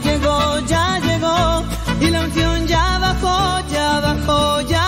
Llegó, ya llegó, y la unción ya bajó, ya bajó, ya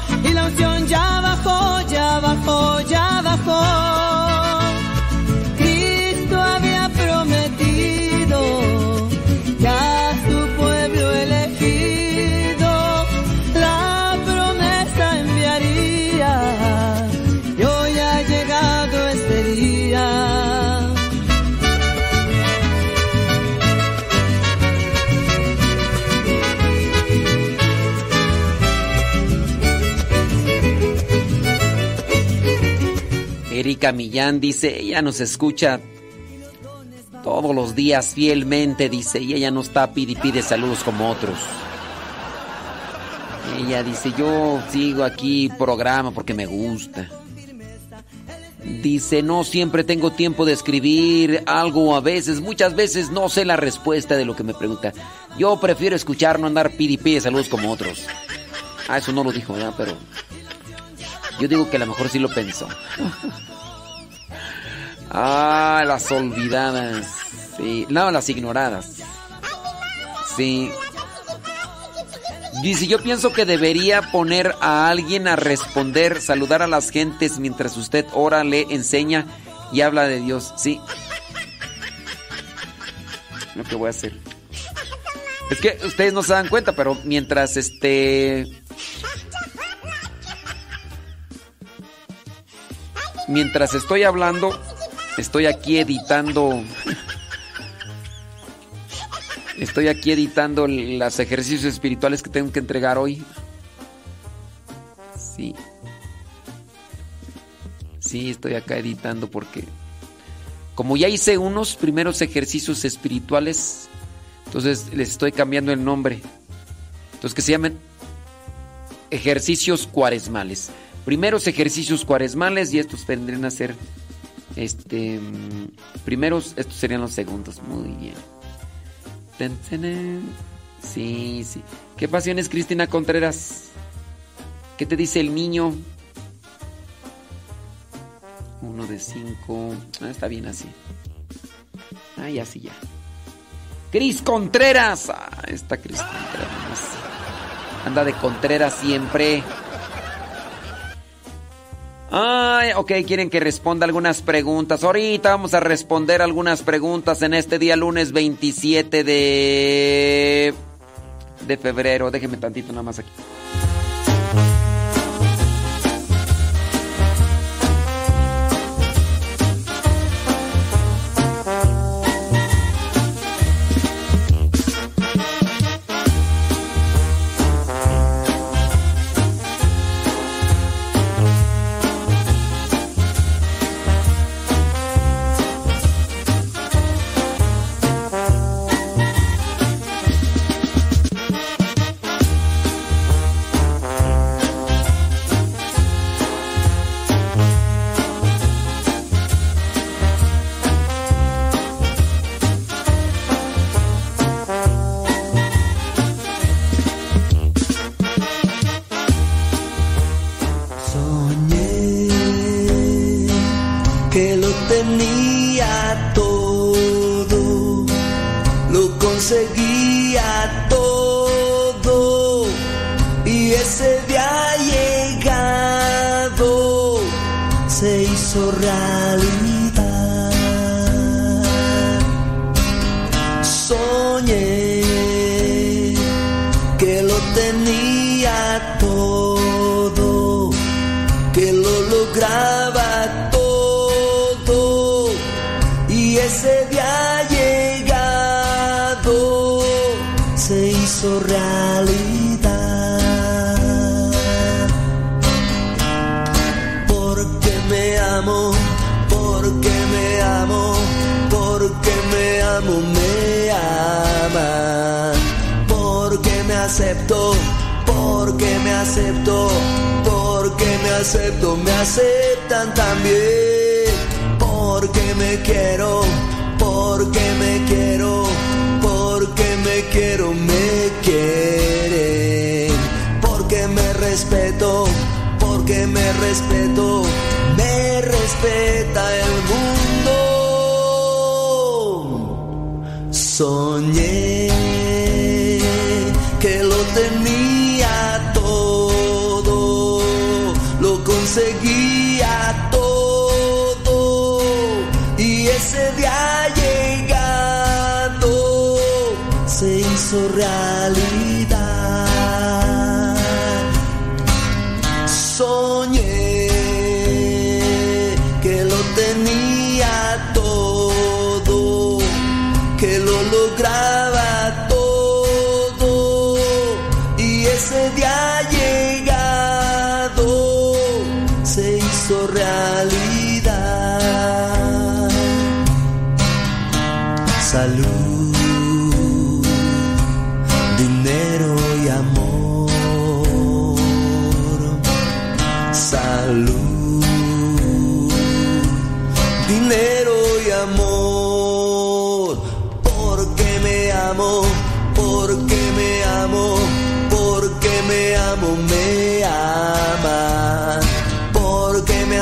Ya bajó, ya bajó, ya bajó. Erika Millán dice, ella nos escucha todos los días fielmente, dice, y ella no está pide y pide saludos como otros. Ella dice, yo sigo aquí programa porque me gusta. Dice, no siempre tengo tiempo de escribir algo a veces, muchas veces no sé la respuesta de lo que me pregunta. Yo prefiero escuchar, no andar pide y pide saludos como otros. Ah, eso no lo dijo, ¿verdad? Pero yo digo que a lo mejor sí lo pensó. Ah, las olvidadas. Sí. No, las ignoradas. Sí. Dice, yo pienso que debería poner a alguien a responder, saludar a las gentes mientras usted ora, le enseña y habla de Dios. Sí. Lo que voy a hacer. Es que ustedes no se dan cuenta, pero mientras este... Mientras estoy hablando, estoy aquí editando. Estoy aquí editando los ejercicios espirituales que tengo que entregar hoy. Sí. Sí, estoy acá editando porque como ya hice unos primeros ejercicios espirituales, entonces les estoy cambiando el nombre. Entonces que se llamen ejercicios cuaresmales. Primeros ejercicios cuaresmales y estos vendrían a ser este primeros, estos serían los segundos. Muy bien. Sí, sí. ¿Qué pasiones, Cristina Contreras? ¿Qué te dice el niño? Uno de cinco. Ah, está bien así. Ah, ya ya. Cris Contreras. Ah, esta Cris Contreras. Anda de Contreras siempre. Ay, ok, quieren que responda algunas preguntas. Ahorita vamos a responder algunas preguntas en este día lunes 27 de de febrero. Déjenme tantito nada más aquí.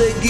seguir.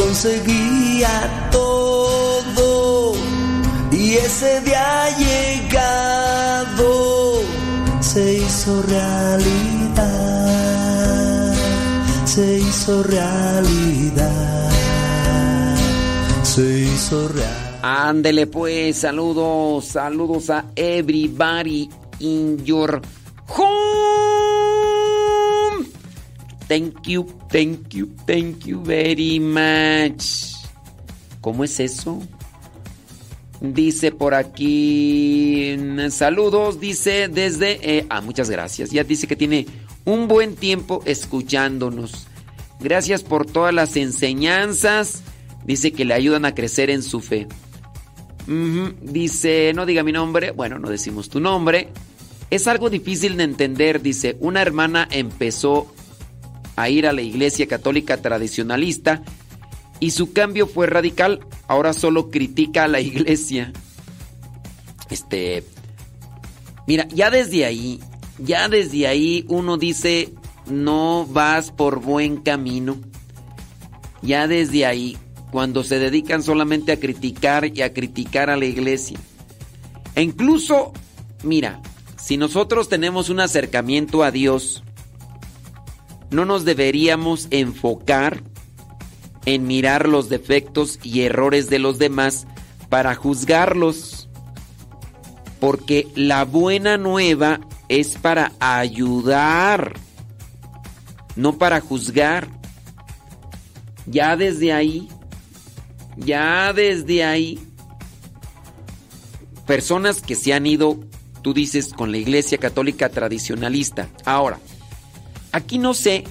conseguía todo y ese día llegado se hizo realidad, se hizo realidad, se hizo realidad. Ándele pues, saludos, saludos a everybody in your Thank you, thank you, thank you very much. ¿Cómo es eso? Dice por aquí, saludos, dice desde... Eh, ah, muchas gracias. Ya dice que tiene un buen tiempo escuchándonos. Gracias por todas las enseñanzas. Dice que le ayudan a crecer en su fe. Dice, no diga mi nombre. Bueno, no decimos tu nombre. Es algo difícil de entender, dice. Una hermana empezó a ir a la iglesia católica tradicionalista y su cambio fue radical. Ahora solo critica a la iglesia. Este. Mira, ya desde ahí, ya desde ahí uno dice, no vas por buen camino. Ya desde ahí, cuando se dedican solamente a criticar y a criticar a la iglesia. E incluso, mira, si nosotros tenemos un acercamiento a Dios, no nos deberíamos enfocar en mirar los defectos y errores de los demás para juzgarlos. Porque la buena nueva es para ayudar, no para juzgar. Ya desde ahí, ya desde ahí, personas que se han ido, tú dices, con la iglesia católica tradicionalista. Ahora, aquí no sé,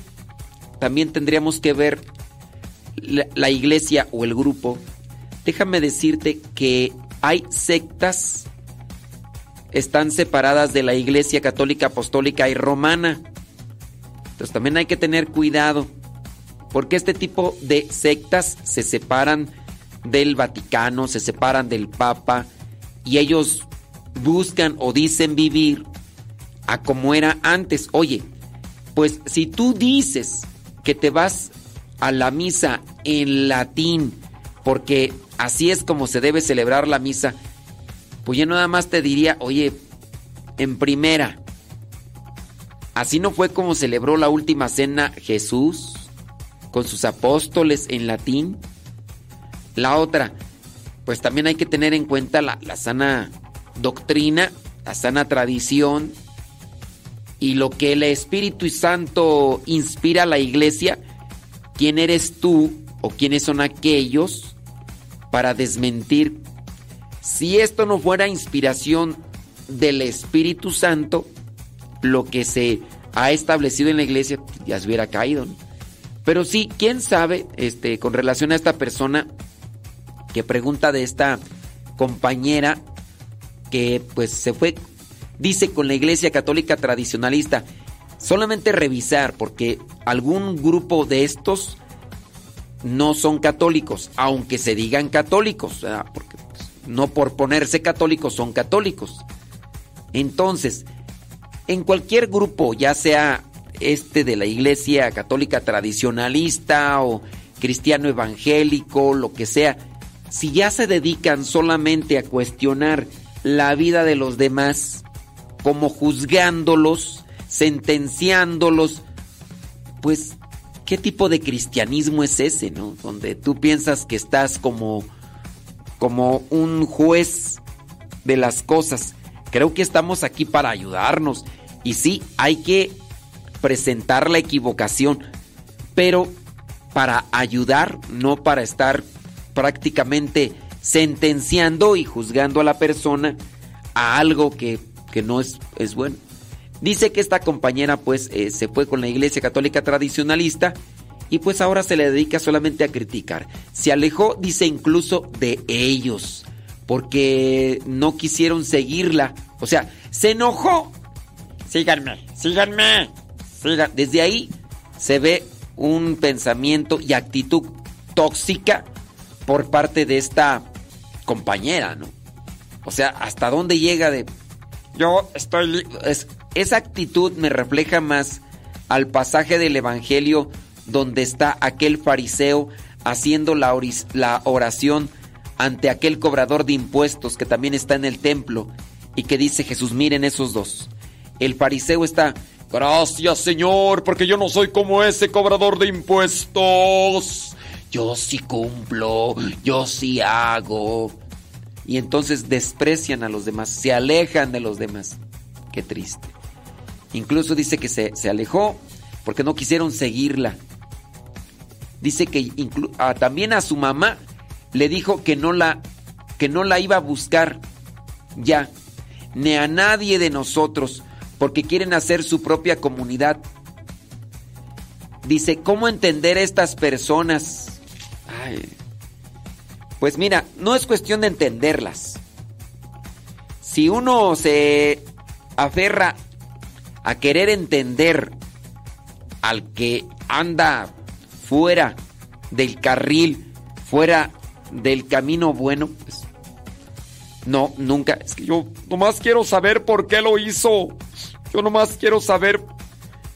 también tendríamos que ver la, iglesia o el grupo, déjame decirte que hay sectas, están separadas de la iglesia católica, apostólica y romana. Entonces también hay que tener cuidado, porque este tipo de sectas se separan del Vaticano, se separan del Papa y ellos buscan o dicen vivir a como era antes. Oye, pues si tú dices que te vas a la misa en latín, porque así es como se debe celebrar la misa, pues yo nada más te diría, oye, en primera, así no fue como celebró la última cena Jesús con sus apóstoles en latín. La otra, pues también hay que tener en cuenta la, la sana doctrina, la sana tradición y lo que el Espíritu Santo inspira a la iglesia ¿Quién eres tú o quiénes son aquellos para desmentir? Si esto no fuera inspiración del Espíritu Santo, lo que se ha establecido en la iglesia ya se hubiera caído. Pero sí, quién sabe, este, con relación a esta persona que pregunta de esta compañera que pues se fue, dice con la iglesia católica tradicionalista, solamente revisar, porque algún grupo de estos no son católicos, aunque se digan católicos, porque pues, no por ponerse católicos son católicos. Entonces, en cualquier grupo, ya sea este de la iglesia católica tradicionalista o cristiano evangélico, lo que sea, si ya se dedican solamente a cuestionar la vida de los demás, como juzgándolos, sentenciándolos, pues, ¿qué tipo de cristianismo es ese, no? Donde tú piensas que estás como, como un juez de las cosas. Creo que estamos aquí para ayudarnos. Y sí, hay que presentar la equivocación, pero para ayudar, no para estar prácticamente sentenciando y juzgando a la persona a algo que, que no es, es bueno. Dice que esta compañera pues eh, se fue con la iglesia católica tradicionalista y pues ahora se le dedica solamente a criticar. Se alejó, dice incluso, de ellos porque no quisieron seguirla. O sea, se enojó. Síganme, síganme. Desde ahí se ve un pensamiento y actitud tóxica por parte de esta compañera, ¿no? O sea, hasta dónde llega de yo estoy esa actitud me refleja más al pasaje del Evangelio donde está aquel fariseo haciendo la, la oración ante aquel cobrador de impuestos que también está en el templo y que dice Jesús, miren esos dos. El fariseo está, gracias Señor, porque yo no soy como ese cobrador de impuestos. Yo sí cumplo, yo sí hago. Y entonces desprecian a los demás, se alejan de los demás. Qué triste. Incluso dice que se, alejó porque no quisieron seguirla. Dice que también a su mamá le dijo que no la que no la iba a buscar ya ni a nadie de nosotros porque quieren hacer su propia comunidad. Dice, ¿cómo entender estas personas? Pues mira, no es cuestión de entenderlas. Si uno se aferra a querer entender al que anda fuera del carril, fuera del camino bueno, pues no, nunca. Es que yo nomás quiero saber por qué lo hizo. Yo nomás quiero saber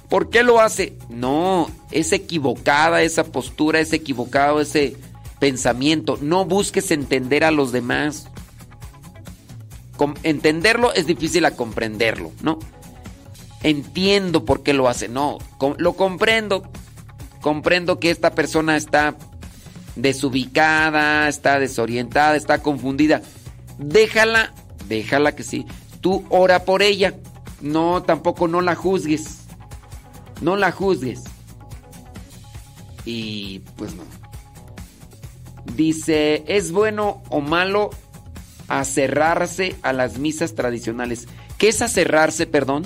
por qué lo hace. No, es equivocada esa postura, es equivocado ese pensamiento. No busques entender a los demás. entenderlo es difícil a comprenderlo, ¿no? Entiendo por qué lo hace. No, lo comprendo. Comprendo que esta persona está desubicada, está desorientada, está confundida. Déjala, déjala que sí. Tú ora por ella. No, tampoco no la juzgues. No la juzgues. Y pues no. Dice, ¿es bueno o malo acerrarse a las misas tradicionales? ¿Qué es acerrarse, perdón?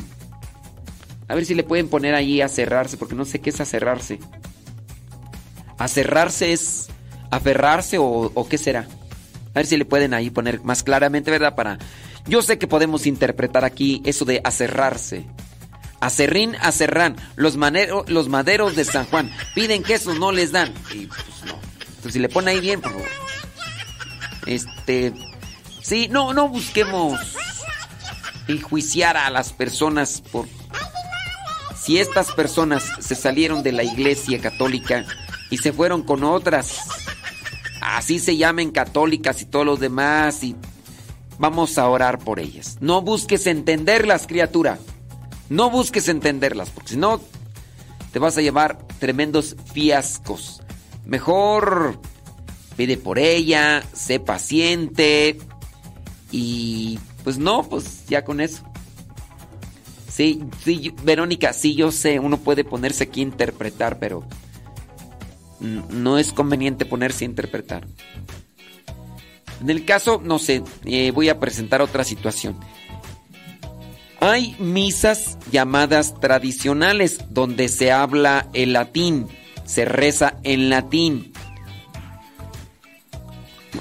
A ver si le pueden poner ahí acerrarse, porque no sé qué es acerrarse. ¿Acerrarse es aferrarse o, qué será? A ver si le pueden ahí poner más claramente, ¿verdad? Para. Yo sé que podemos interpretar aquí eso de acerrarse. Acerrín, acerrán. Los, los maderos de San Juan piden que eso no les dan. Y pues no. Entonces si le pone ahí bien, por favor. Este. Sí, no, no busquemos enjuiciar a las personas por. Si estas personas se salieron de la iglesia católica y se fueron con otras así se llamen católicas y todos los demás y vamos a orar por ellas. No busques entenderlas, criatura. No busques entenderlas, porque si no te vas a llevar tremendos fiascos. Mejor pide por ella, sé paciente y pues no, pues ya con eso. Sí, sí, Verónica, sí yo sé, uno puede ponerse aquí a interpretar, pero no es conveniente ponerse a interpretar. En el caso, no sé, eh, voy a presentar otra situación. Hay misas llamadas tradicionales donde se habla el latín, se reza en latín.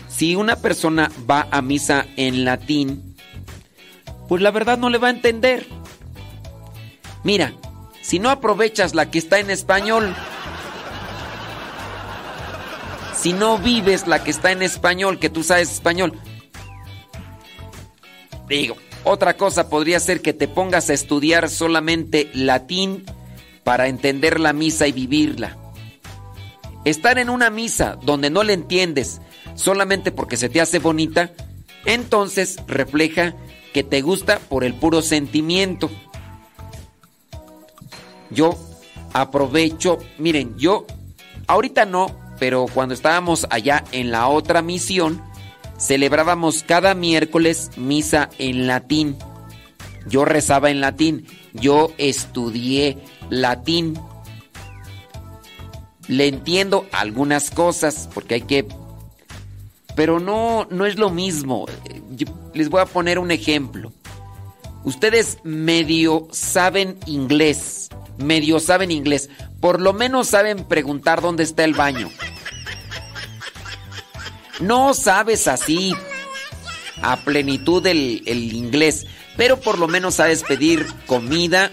Si una persona va a misa en latín, pues la verdad no le va a entender. Mira, si no aprovechas la que está en español, si no vives la que está en español, que tú sabes español. Digo, otra cosa podría ser que te pongas a estudiar solamente latín para entender la misa y vivirla. Estar en una misa donde no le entiendes solamente porque se te hace bonita, entonces refleja que te gusta por el puro sentimiento. Yo aprovecho, miren, yo ahorita no, pero cuando estábamos allá en la otra misión, celebrábamos cada miércoles misa en latín. Yo rezaba en latín, yo estudié latín. Le entiendo algunas cosas porque hay que pero no no es lo mismo. les voy a poner un ejemplo. Ustedes medio saben inglés, medio saben inglés por lo menos saben preguntar dónde está el baño. No sabes así a plenitud el, inglés, pero por lo menos sabes pedir comida,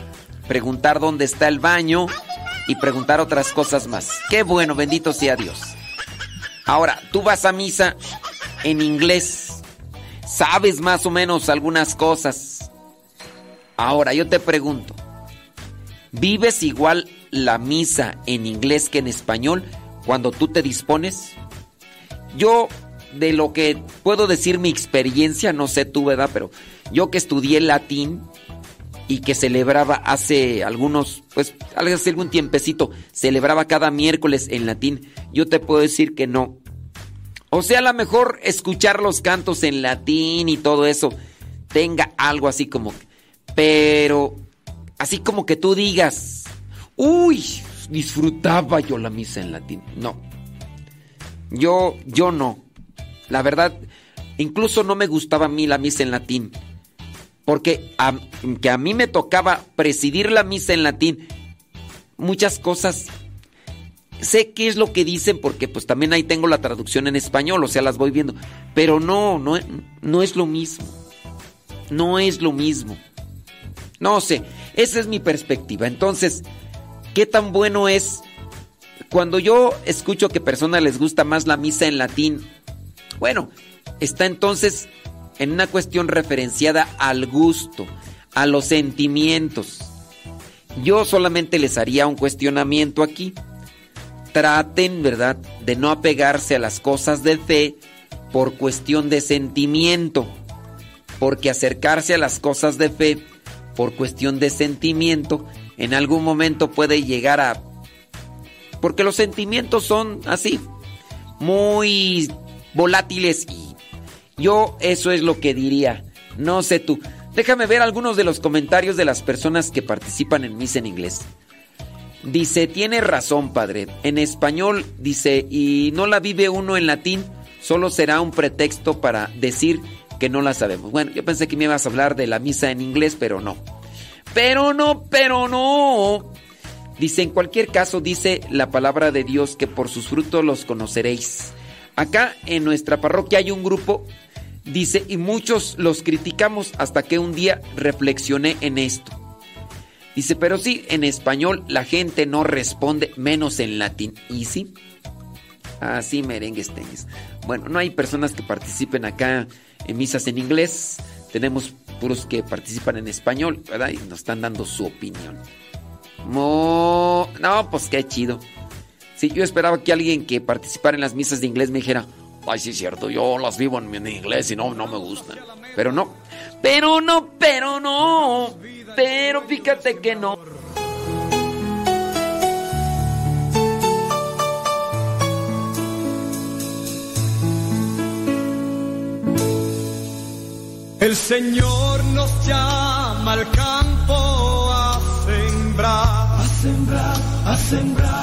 preguntar dónde está el baño y preguntar otras cosas más. Qué bueno, bendito sea Dios. Ahora, tú vas a misa en inglés, sabes más o menos algunas cosas. Ahora, yo te pregunto, ¿vives igual la misa en inglés que en español cuando tú te dispones? Yo, de lo que puedo decir mi experiencia, no sé tú, ¿verdad? Pero yo que estudié latín y que celebraba hace algunos, pues hace algún tiempecito, celebraba cada miércoles en latín, yo te puedo decir que no. O sea, a lo mejor escuchar los cantos en latín y todo eso tenga algo así como, pero así como que tú digas, Uy, disfrutaba yo la misa en latín. No. Yo, yo no. La verdad, incluso no me gustaba a mí la misa en latín. Porque a, que a mí me tocaba presidir la misa en latín, muchas cosas sé qué es lo que dicen porque pues también ahí tengo la traducción en español, o sea, las voy viendo, pero no, no, no es lo mismo. No es lo mismo. No sé, esa es mi perspectiva. Entonces, ¿qué tan bueno es cuando yo escucho que a personas les gusta más la misa en latín? Bueno, está entonces en una cuestión referenciada al gusto, a los sentimientos. Yo solamente les haría un cuestionamiento aquí traten, ¿verdad?, de no apegarse a las cosas de fe por cuestión de sentimiento. Porque acercarse a las cosas de fe por cuestión de sentimiento en algún momento puede llegar a... Porque los sentimientos son así, muy volátiles y yo eso es lo que diría. No sé tú. Déjame ver algunos de los comentarios de las personas que participan en Misa en Inglés. Dice, tiene razón, padre. En español dice, y no la vive uno en latín, solo será un pretexto para decir que no la sabemos. Bueno, yo pensé que me ibas a hablar de la misa en inglés, pero no. Pero no, pero no. Dice, en cualquier caso, dice la palabra de Dios que por sus frutos los conoceréis. Acá en nuestra parroquia hay un grupo, dice, y muchos los criticamos hasta que un día reflexioné en esto. Dice, pero sí, en español la gente no responde, menos en latín. ¿Y sí? Así merengues tenis. Bueno, no hay personas que participen acá en misas en inglés. Tenemos puros que participan en español, ¿verdad? Y nos están dando su opinión. No, pues qué chido. Si yo esperaba que alguien que participara en las misas de inglés me dijera, ay, sí es cierto, yo las vivo en, inglés y no, no me gustan. Pero no, pero no, pero no. Pero fíjate que no. El Señor nos llama al campo a sembrar, a sembrar, a sembrar.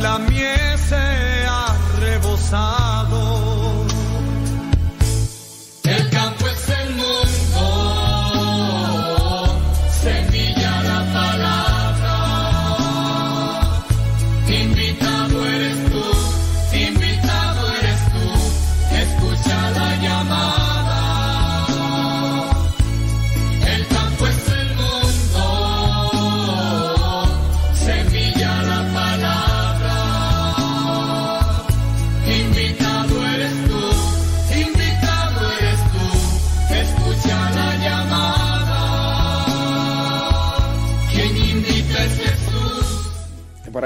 la miel se ha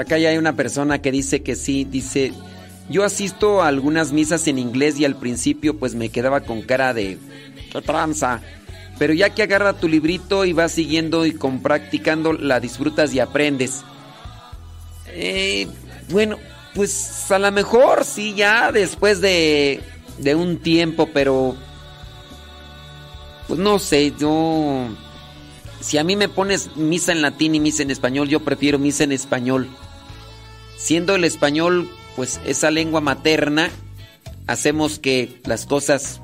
acá ya hay una persona que dice que sí, dice, yo asisto a algunas misas en inglés y al principio pues me quedaba con cara de, tranza. Pero ya que agarra tu librito y vas siguiendo y con practicando la disfrutas y aprendes. Eh, bueno, pues a lo mejor sí, ya después de, de un tiempo, pero... Pues no sé, yo... Si a mí me pones misa en latín y misa en español, yo prefiero misa en español. Siendo el español, pues esa lengua materna, hacemos que las cosas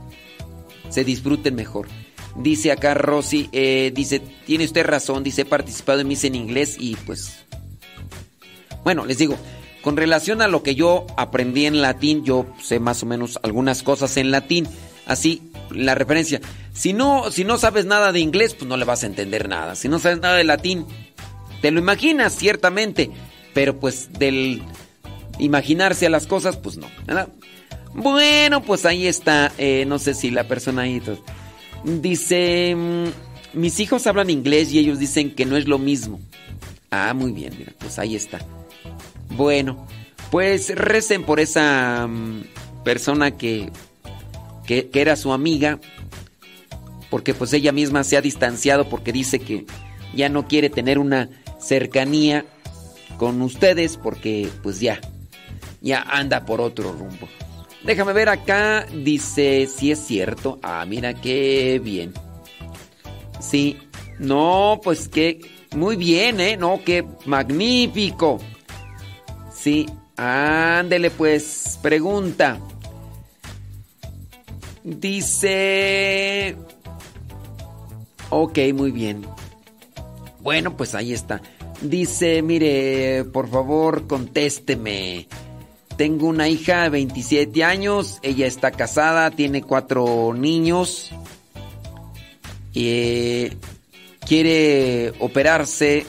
se disfruten mejor. Dice acá Rosy, eh, dice, tiene usted razón, dice, he participado en misa en inglés y pues... Bueno, les digo, con relación a lo que yo aprendí en latín, yo sé más o menos algunas cosas en latín. Así, la referencia. Si no, si no sabes nada de inglés, pues no le vas a entender nada. Si no sabes nada de latín, te lo imaginas ciertamente, pero pues del imaginarse a las cosas, pues no. Bueno, pues ahí está. Eh, no sé si la persona ahí dice, mm, mis hijos hablan inglés y ellos dicen que no es lo mismo. Ah, muy bien, mira, pues ahí está. Bueno, pues recen por esa mm, persona que, que, era su amiga, porque pues ella misma se ha distanciado porque dice que ya no quiere tener una cercanía con ustedes porque pues ya, ya anda por otro rumbo. Déjame ver acá, dice si es cierto. Ah, mira qué bien. Sí, no, pues que muy bien, ¿eh? No, qué magnífico. Sí, ándele pues, pregunta. Dice... Ok, muy bien. Bueno, pues ahí está. Dice, mire, por favor, contésteme. Tengo una hija de 27 años, ella está casada, tiene cuatro niños. Eh, quiere operarse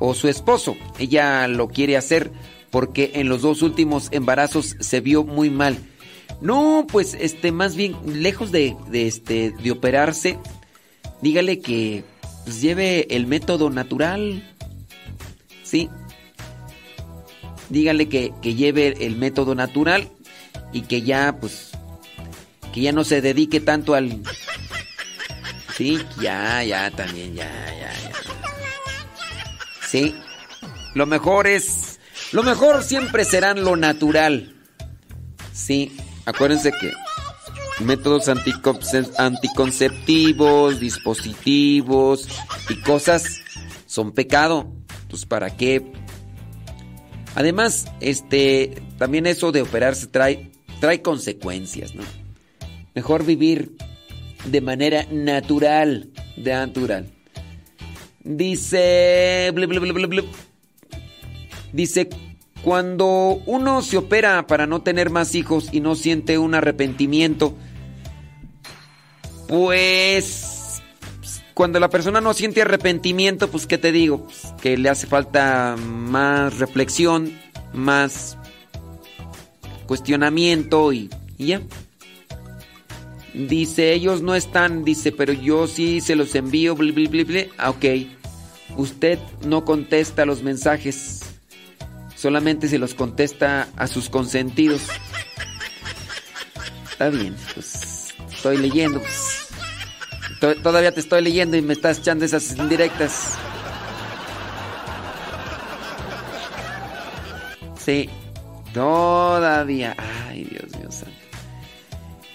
o su esposo. Ella lo quiere hacer porque en los dos últimos embarazos se vio muy mal. No, pues este más bien lejos de, este de operarse, dígale que pues, lleve el método natural. Sí. Dígale que, que lleve el método natural y que ya pues que ya no se dedique tanto al Sí, ya, ya también, ya, ya, ya. Sí. Lo mejor es. Lo mejor siempre serán lo natural. Sí. Acuérdense que métodos anticonceptivos, dispositivos y cosas son pecado. Pues para qué. Además, este también eso de operarse trae trae consecuencias, ¿no? Mejor vivir de manera natural, de natural. Dice. Dice. Cuando uno se opera para no tener más hijos y no siente un arrepentimiento, pues cuando la persona no siente arrepentimiento, pues ¿qué te digo? Pues, que le hace falta más reflexión, más cuestionamiento y, ya. Dice, ellos no están, dice, pero yo sí se los envío, bli, bli, bli, Ah, ok. Usted no contesta los mensajes, solamente se los contesta a sus consentidos. Está bien, pues estoy leyendo. Todavía te estoy leyendo y me estás echando esas indirectas. Sí, todavía. Ay, Dios mío.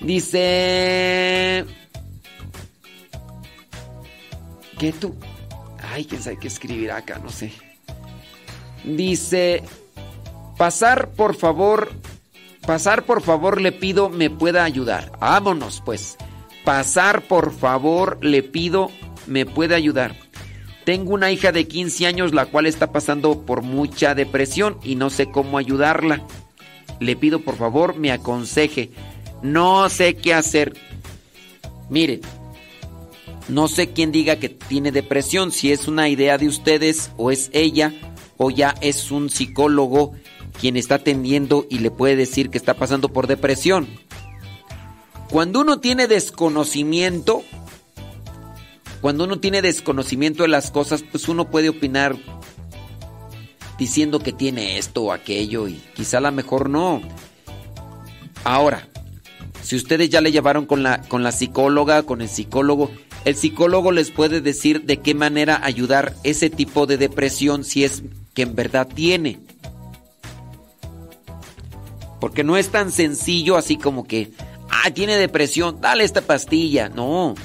Dice... ¿Qué tú? Ay, quién sabe qué escribir acá, no sé. Dice... Pasar, por favor... Pasar, por favor, le pido, me pueda ayudar. Vámonos, pues. Pasar, por favor, le pido, me puede ayudar. Tengo una hija de 15 años la cual está pasando por mucha depresión y no sé cómo ayudarla. Le pido por favor me aconseje. No sé qué hacer. Miren, no sé quién diga que tiene depresión, si es una idea de ustedes o es ella o ya es un psicólogo quien está atendiendo y le puede decir que está pasando por depresión. Cuando uno tiene desconocimiento, cuando uno tiene desconocimiento de las cosas, pues uno puede opinar diciendo que tiene esto o aquello y quizá a lo mejor no. Ahora, si ustedes ya le llevaron con la, con la psicóloga, con el psicólogo, el psicólogo les puede decir de qué manera ayudar ese tipo de depresión si es que en verdad tiene. Porque no es tan sencillo así como que, ah, tiene depresión, dale esta pastilla. No.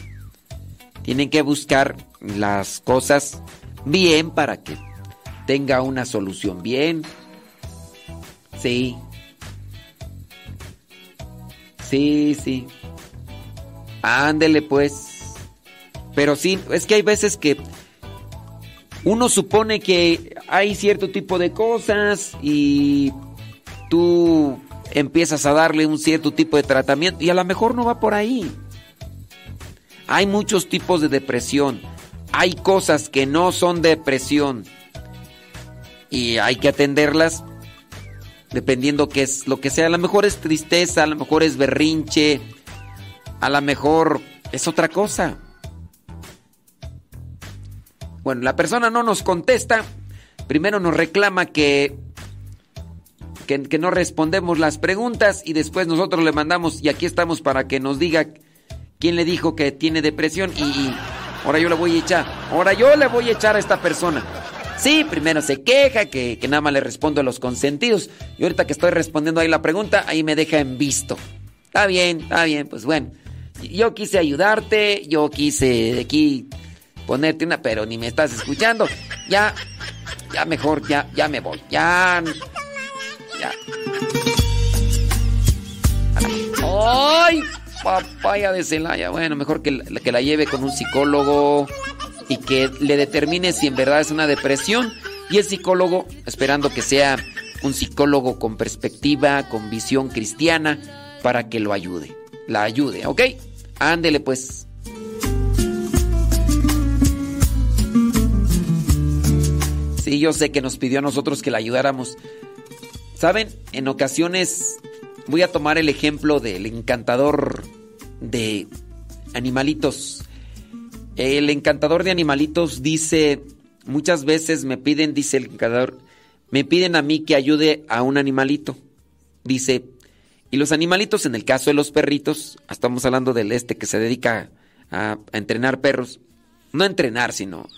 Tienen que buscar las cosas bien para que tenga una solución bien. Sí. Sí, sí. Ándele pues. Pero sí, es que hay veces que uno supone que hay cierto tipo de cosas y tú empiezas a darle un cierto tipo de tratamiento y a lo mejor no va por ahí. Hay muchos tipos de depresión. Hay cosas que no son depresión y hay que atenderlas dependiendo qué es lo que sea. A lo mejor es tristeza, a lo mejor es berrinche, a lo mejor es otra cosa. Bueno, la persona no nos contesta. Primero nos reclama que, que, no respondemos las preguntas y después nosotros le mandamos y aquí estamos para que nos diga quién le dijo que tiene depresión y, ahora yo le voy a echar. Ahora yo le voy a echar a esta persona. Sí, primero se queja, que, que, nada más le respondo a los consentidos. Y ahorita que estoy respondiendo ahí la pregunta, ahí me deja en visto. Está bien, está bien, pues bueno. Yo quise ayudarte, yo quise aquí ponerte una, pero ni me estás escuchando. Ya, ya mejor, ya, ya me voy. Ya, ¡Ay! Papaya de Celaya. Bueno, mejor que, que la lleve con un psicólogo y que le determine si en verdad es una depresión. Y el psicólogo, esperando que sea un psicólogo con perspectiva, con visión cristiana, para que lo ayude. La ayude, ¿ok? Ándele pues. Sí, yo sé que nos pidió a nosotros que la ayudáramos. Saben, en ocasiones voy a tomar el ejemplo del encantador de animalitos. El encantador de animalitos dice, muchas veces me piden, dice el encantador, me piden a mí que ayude a un animalito. Dice, y los animalitos, en el caso de los perritos, estamos hablando del este que se dedica a, entrenar perros, no entrenar, sino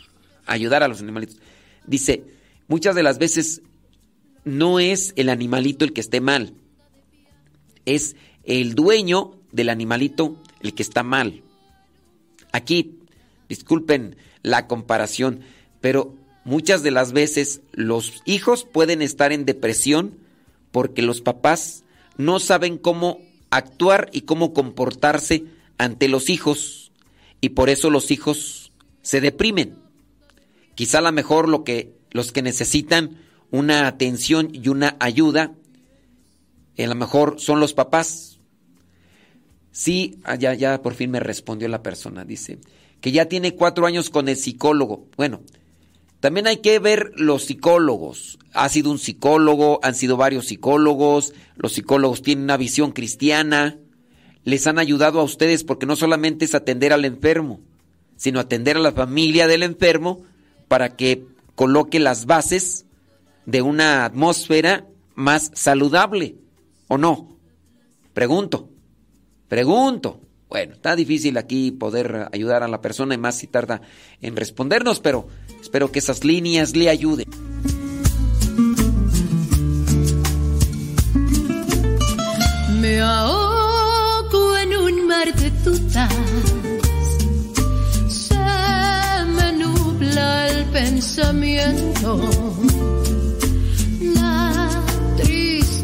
ayudar a los animalitos. Dice, muchas de las veces no es el animalito el que esté mal, es el dueño del animalito el que está mal. Aquí, disculpen la comparación, pero muchas de las veces los hijos pueden estar en depresión porque los papás no saben cómo actuar y cómo comportarse ante los hijos y por eso los hijos se deprimen. Quizá a lo mejor lo que, los que necesitan una atención y una ayuda, a lo mejor son los papás. Sí, ah, ya, ya por fin me respondió la persona, dice, que ya tiene cuatro años con el psicólogo. Bueno, también hay que ver los psicólogos. Ha sido un psicólogo, han sido varios psicólogos, los psicólogos tienen una visión cristiana, les han ayudado a ustedes porque no solamente es atender al enfermo, sino atender a la familia del enfermo para que coloque las bases de una atmósfera más saludable, ¿o no? Pregunto, pregunto. Bueno, está difícil aquí poder ayudar a la persona y más si tarda en respondernos, pero espero que esas líneas le ayuden. Me ahogo en un mar de dudas pensamiento.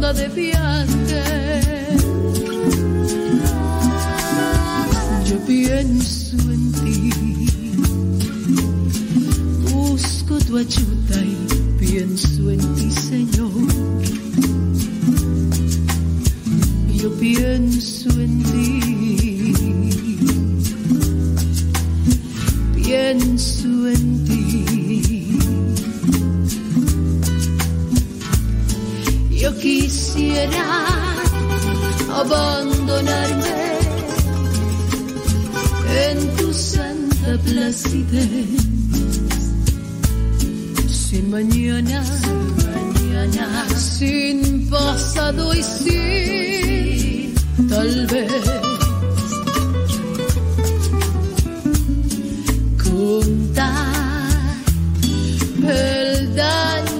de viaje. Yo pienso en ti, busco tu ayuda y pienso en ti, Señor. Yo pienso en ti. Pienso en ti. Quisiera abandonarme en tu santa placidez. Sin mañana, mañana, sin pasado y sin tal vez. Contar el daño,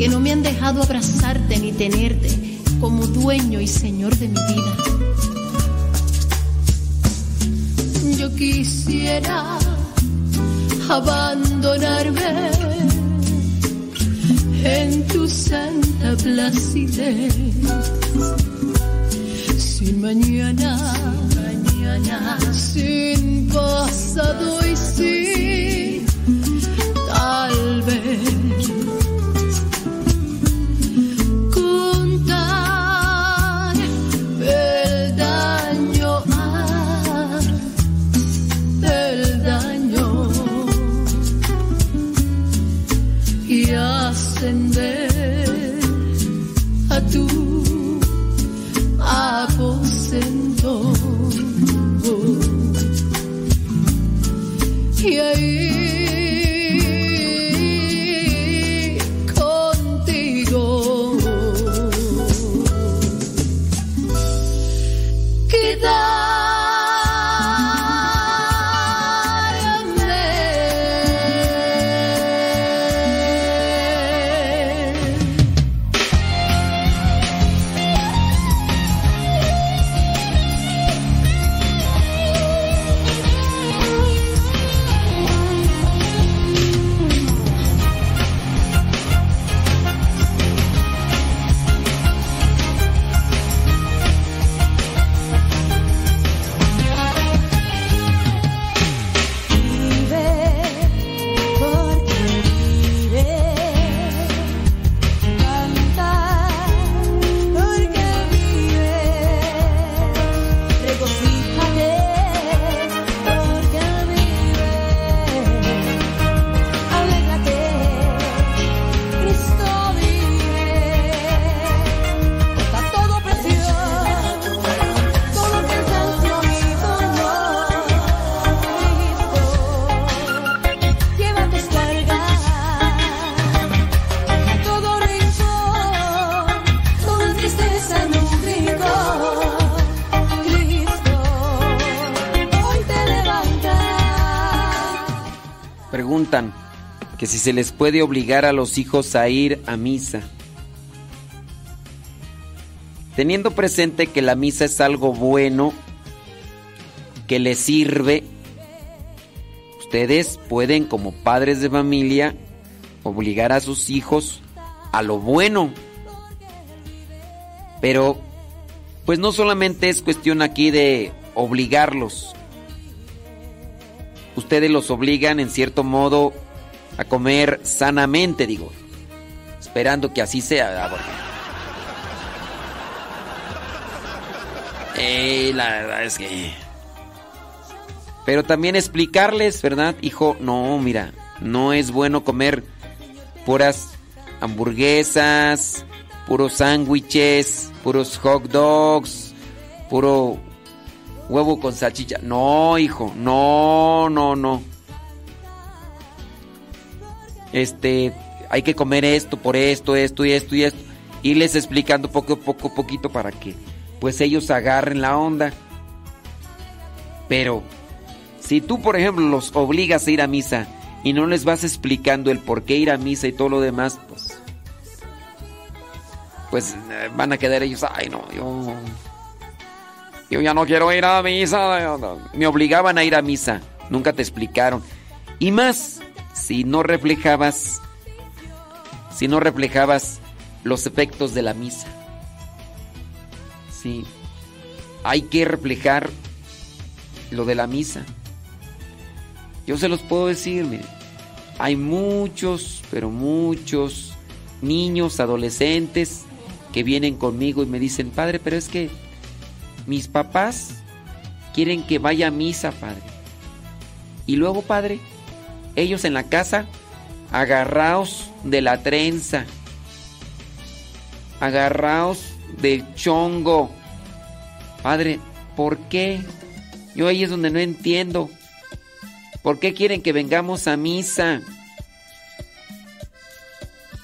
que no me han dejado abrazarte ni tenerte como dueño y señor de mi vida. Yo quisiera abandonarme en tu santa placidez. Sin mañana, mañana, sin pasado y sin y ascender a tu se les puede obligar a los hijos a ir a misa. Teniendo presente que la misa es algo bueno, que les sirve, ustedes pueden como padres de familia obligar a sus hijos a lo bueno. Pero, pues no solamente es cuestión aquí de obligarlos. Ustedes los obligan en cierto modo a comer sanamente, digo. Esperando que así sea. Eh, la verdad es que... Pero también explicarles, ¿verdad? Hijo, no, mira, no es bueno comer puras hamburguesas, puros sándwiches, puros hot dogs, puro huevo con salchicha. No, hijo, no, no, no. Este, hay que comer esto por esto, esto y esto y esto. Y les explicando poco a poco, poquito para que pues ellos agarren la onda. Pero si tú, por ejemplo, los obligas a ir a misa y no les vas explicando el por qué ir a misa y todo lo demás, pues pues eh, van a quedar ellos, ay no, yo yo ya no quiero ir a misa. Me obligaban a ir a misa, nunca te explicaron. Y más si no reflejabas si no reflejabas los efectos de la misa. Sí. Hay que reflejar lo de la misa. Yo se los puedo decir. Hay muchos, pero muchos niños, adolescentes que vienen conmigo y me dicen, "Padre, pero es que mis papás quieren que vaya a misa, padre." Y luego, padre, ellos en la casa agarraos de la trenza, agarraos del chongo. Padre, ¿por qué? Yo ahí es donde no entiendo. ¿Por qué quieren que vengamos a misa?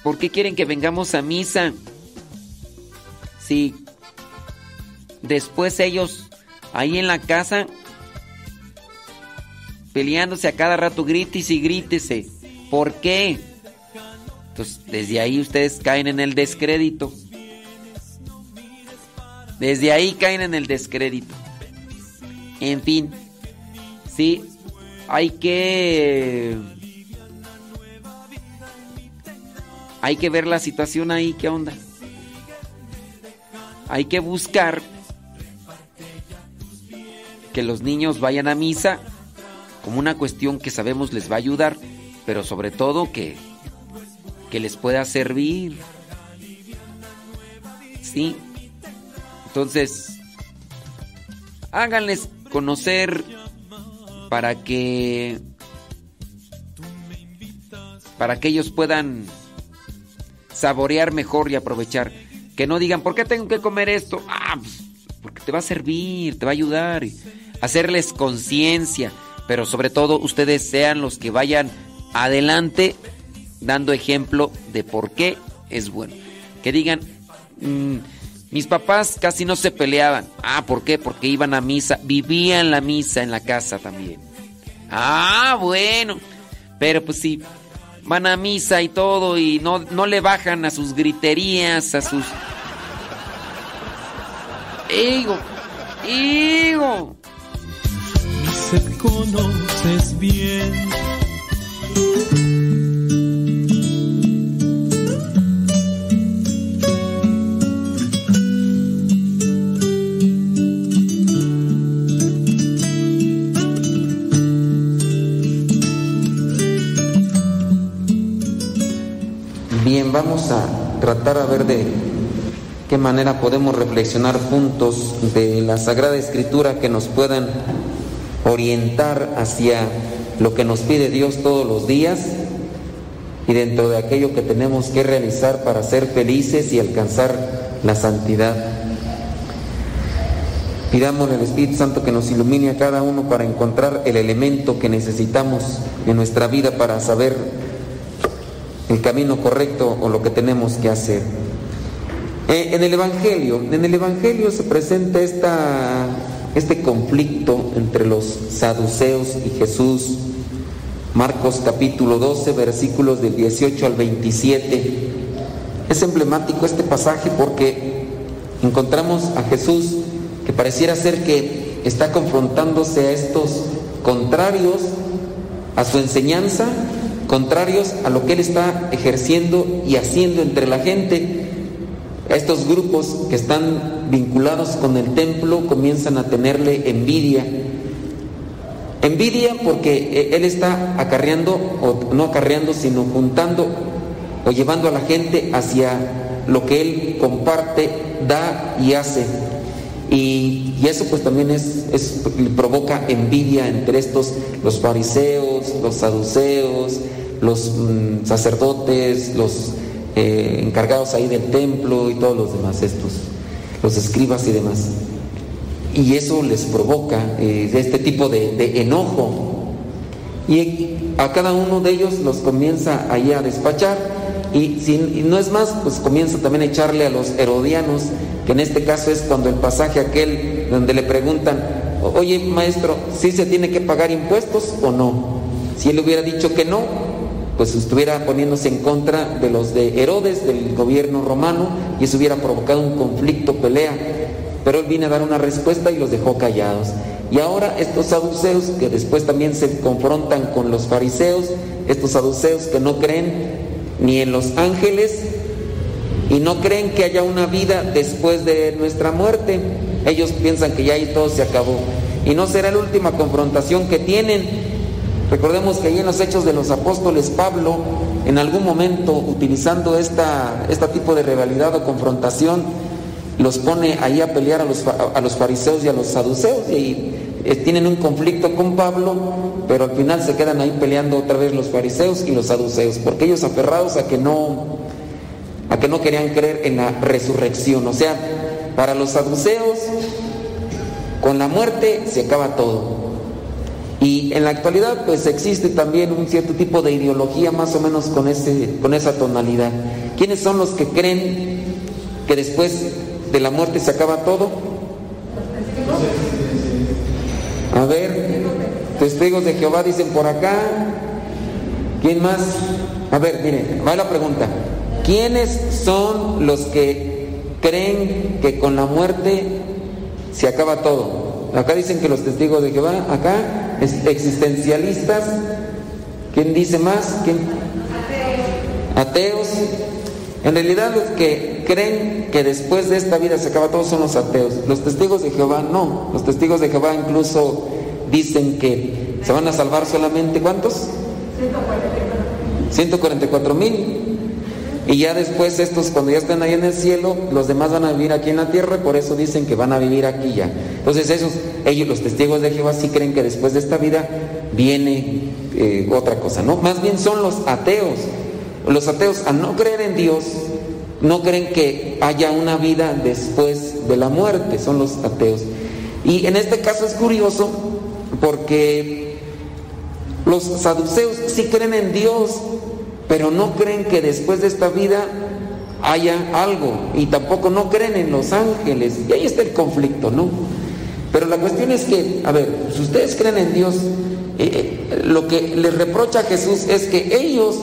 ¿Por qué quieren que vengamos a misa? Si después ellos ahí en la casa peleándose a cada rato, grítese y grítese. ¿Por qué? Entonces, desde ahí ustedes caen en el descrédito. Desde ahí caen en el descrédito. En fin, sí, hay que... Hay que ver la situación ahí, ¿qué onda? Hay que buscar que los niños vayan a misa como una cuestión que sabemos les va a ayudar, pero sobre todo que, que les pueda servir. Sí. Entonces, háganles conocer para que para que ellos puedan saborear mejor y aprovechar. Que no digan, ¿por qué tengo que comer esto? Ah, pues, porque te va a servir, te va a ayudar. Hacerles conciencia, pero sobre todo ustedes sean los que vayan adelante dando ejemplo de por qué es bueno. Que digan, mm, mis papás casi no se peleaban. Ah, ¿por qué? Porque iban a misa, vivían la misa en la casa también. Ah, bueno. Pero pues sí, van a misa y todo y no, no le bajan a sus griterías, a sus... ¡Higo! ¡Higo! Se conoces bien. Bien, vamos a tratar a ver de qué manera podemos reflexionar juntos de la Sagrada Escritura que nos puedan orientar hacia lo que nos pide Dios todos los días y dentro de aquello que tenemos que realizar para ser felices y alcanzar la santidad. Pidamos al Espíritu Santo que nos ilumine a cada uno para encontrar el elemento que necesitamos en nuestra vida para saber el camino correcto o lo que tenemos que hacer. Eh, en el Evangelio, en el Evangelio se presenta esta, este conflicto entre los saduceos y Jesús. Marcos capítulo 12, versículos del 18 al 27. Es emblemático este pasaje porque encontramos a Jesús que pareciera ser que está confrontándose a estos contrarios a su enseñanza contrarios a lo que él está ejerciendo y haciendo entre la gente. Estos grupos que están vinculados con el templo comienzan a tenerle envidia. Envidia porque él está acarreando, o no acarreando, sino juntando o llevando a la gente hacia lo que él comparte, da y hace. Y, y eso pues también es, es, provoca envidia entre estos, los fariseos, los saduceos, los mm, sacerdotes, los eh, encargados ahí del templo y todos los demás, estos, los escribas y demás. y eso les provoca eh, este tipo de, enojo. Y a cada uno de ellos los comienza ahí a despachar y si y no es más, pues comienza también a echarle a los herodianos, que en este caso es cuando el pasaje aquel donde le preguntan, oye maestro, ¿sí se tiene que pagar impuestos o no? Si él hubiera dicho que no, pues estuviera poniéndose en contra de los de Herodes, del gobierno romano, y eso hubiera provocado un conflicto, pelea. Pero él viene a dar una respuesta y los dejó callados. Y ahora estos saduceos que después también se confrontan con los fariseos, estos saduceos que no creen ni en los ángeles y no creen que haya una vida después de nuestra muerte. Ellos piensan que ya ahí todo se acabó. Y no será la última confrontación que tienen. Recordemos que ahí en los Hechos de los Apóstoles, Pablo, en algún momento, utilizando esta, este tipo de rivalidad o confrontación, los pone ahí a pelear a los, a los fariseos y a los saduceos. Y eh, tienen un conflicto con Pablo, pero al final se quedan ahí peleando otra vez los fariseos y los saduceos, porque ellos aferrados a que no a que no querían creer en la resurrección, o sea, para los saduceos con la muerte se acaba todo. Y en la actualidad pues existe también un cierto tipo de ideología más o menos con ese con esa tonalidad. ¿Quiénes son los que creen que después de la muerte se acaba todo? A ver, testigos de Jehová dicen por acá. ¿Quién más? A ver, miren, va la pregunta. ¿Quiénes son los que creen que con la muerte se acaba todo? Acá dicen que los testigos de Jehová, acá existencialistas. ¿Quién dice más? ¿Quién? Ateos. En realidad los que creen que después de esta vida se acaba todo son los ateos. Los testigos de Jehová no. Los testigos de Jehová incluso dicen que se van a salvar solamente ¿cuántos? 144 mil. Y ya después estos, cuando ya estén ahí en el cielo, los demás van a vivir aquí en la tierra y por eso dicen que van a vivir aquí ya. Entonces esos, ellos, los testigos de Jehová, sí creen que después de esta vida viene eh, otra cosa, ¿no? Más bien son los ateos. Los ateos, al no creer en Dios, no creen que haya una vida después de la muerte, son los ateos. Y en este caso es curioso porque los saduceos sí creen en Dios, pero no creen que después de esta vida haya algo y tampoco no creen en los ángeles. Y ahí está el conflicto, ¿no? Pero la cuestión es que, a ver, si ustedes creen en Dios, eh, eh, lo que les reprocha a Jesús es que ellos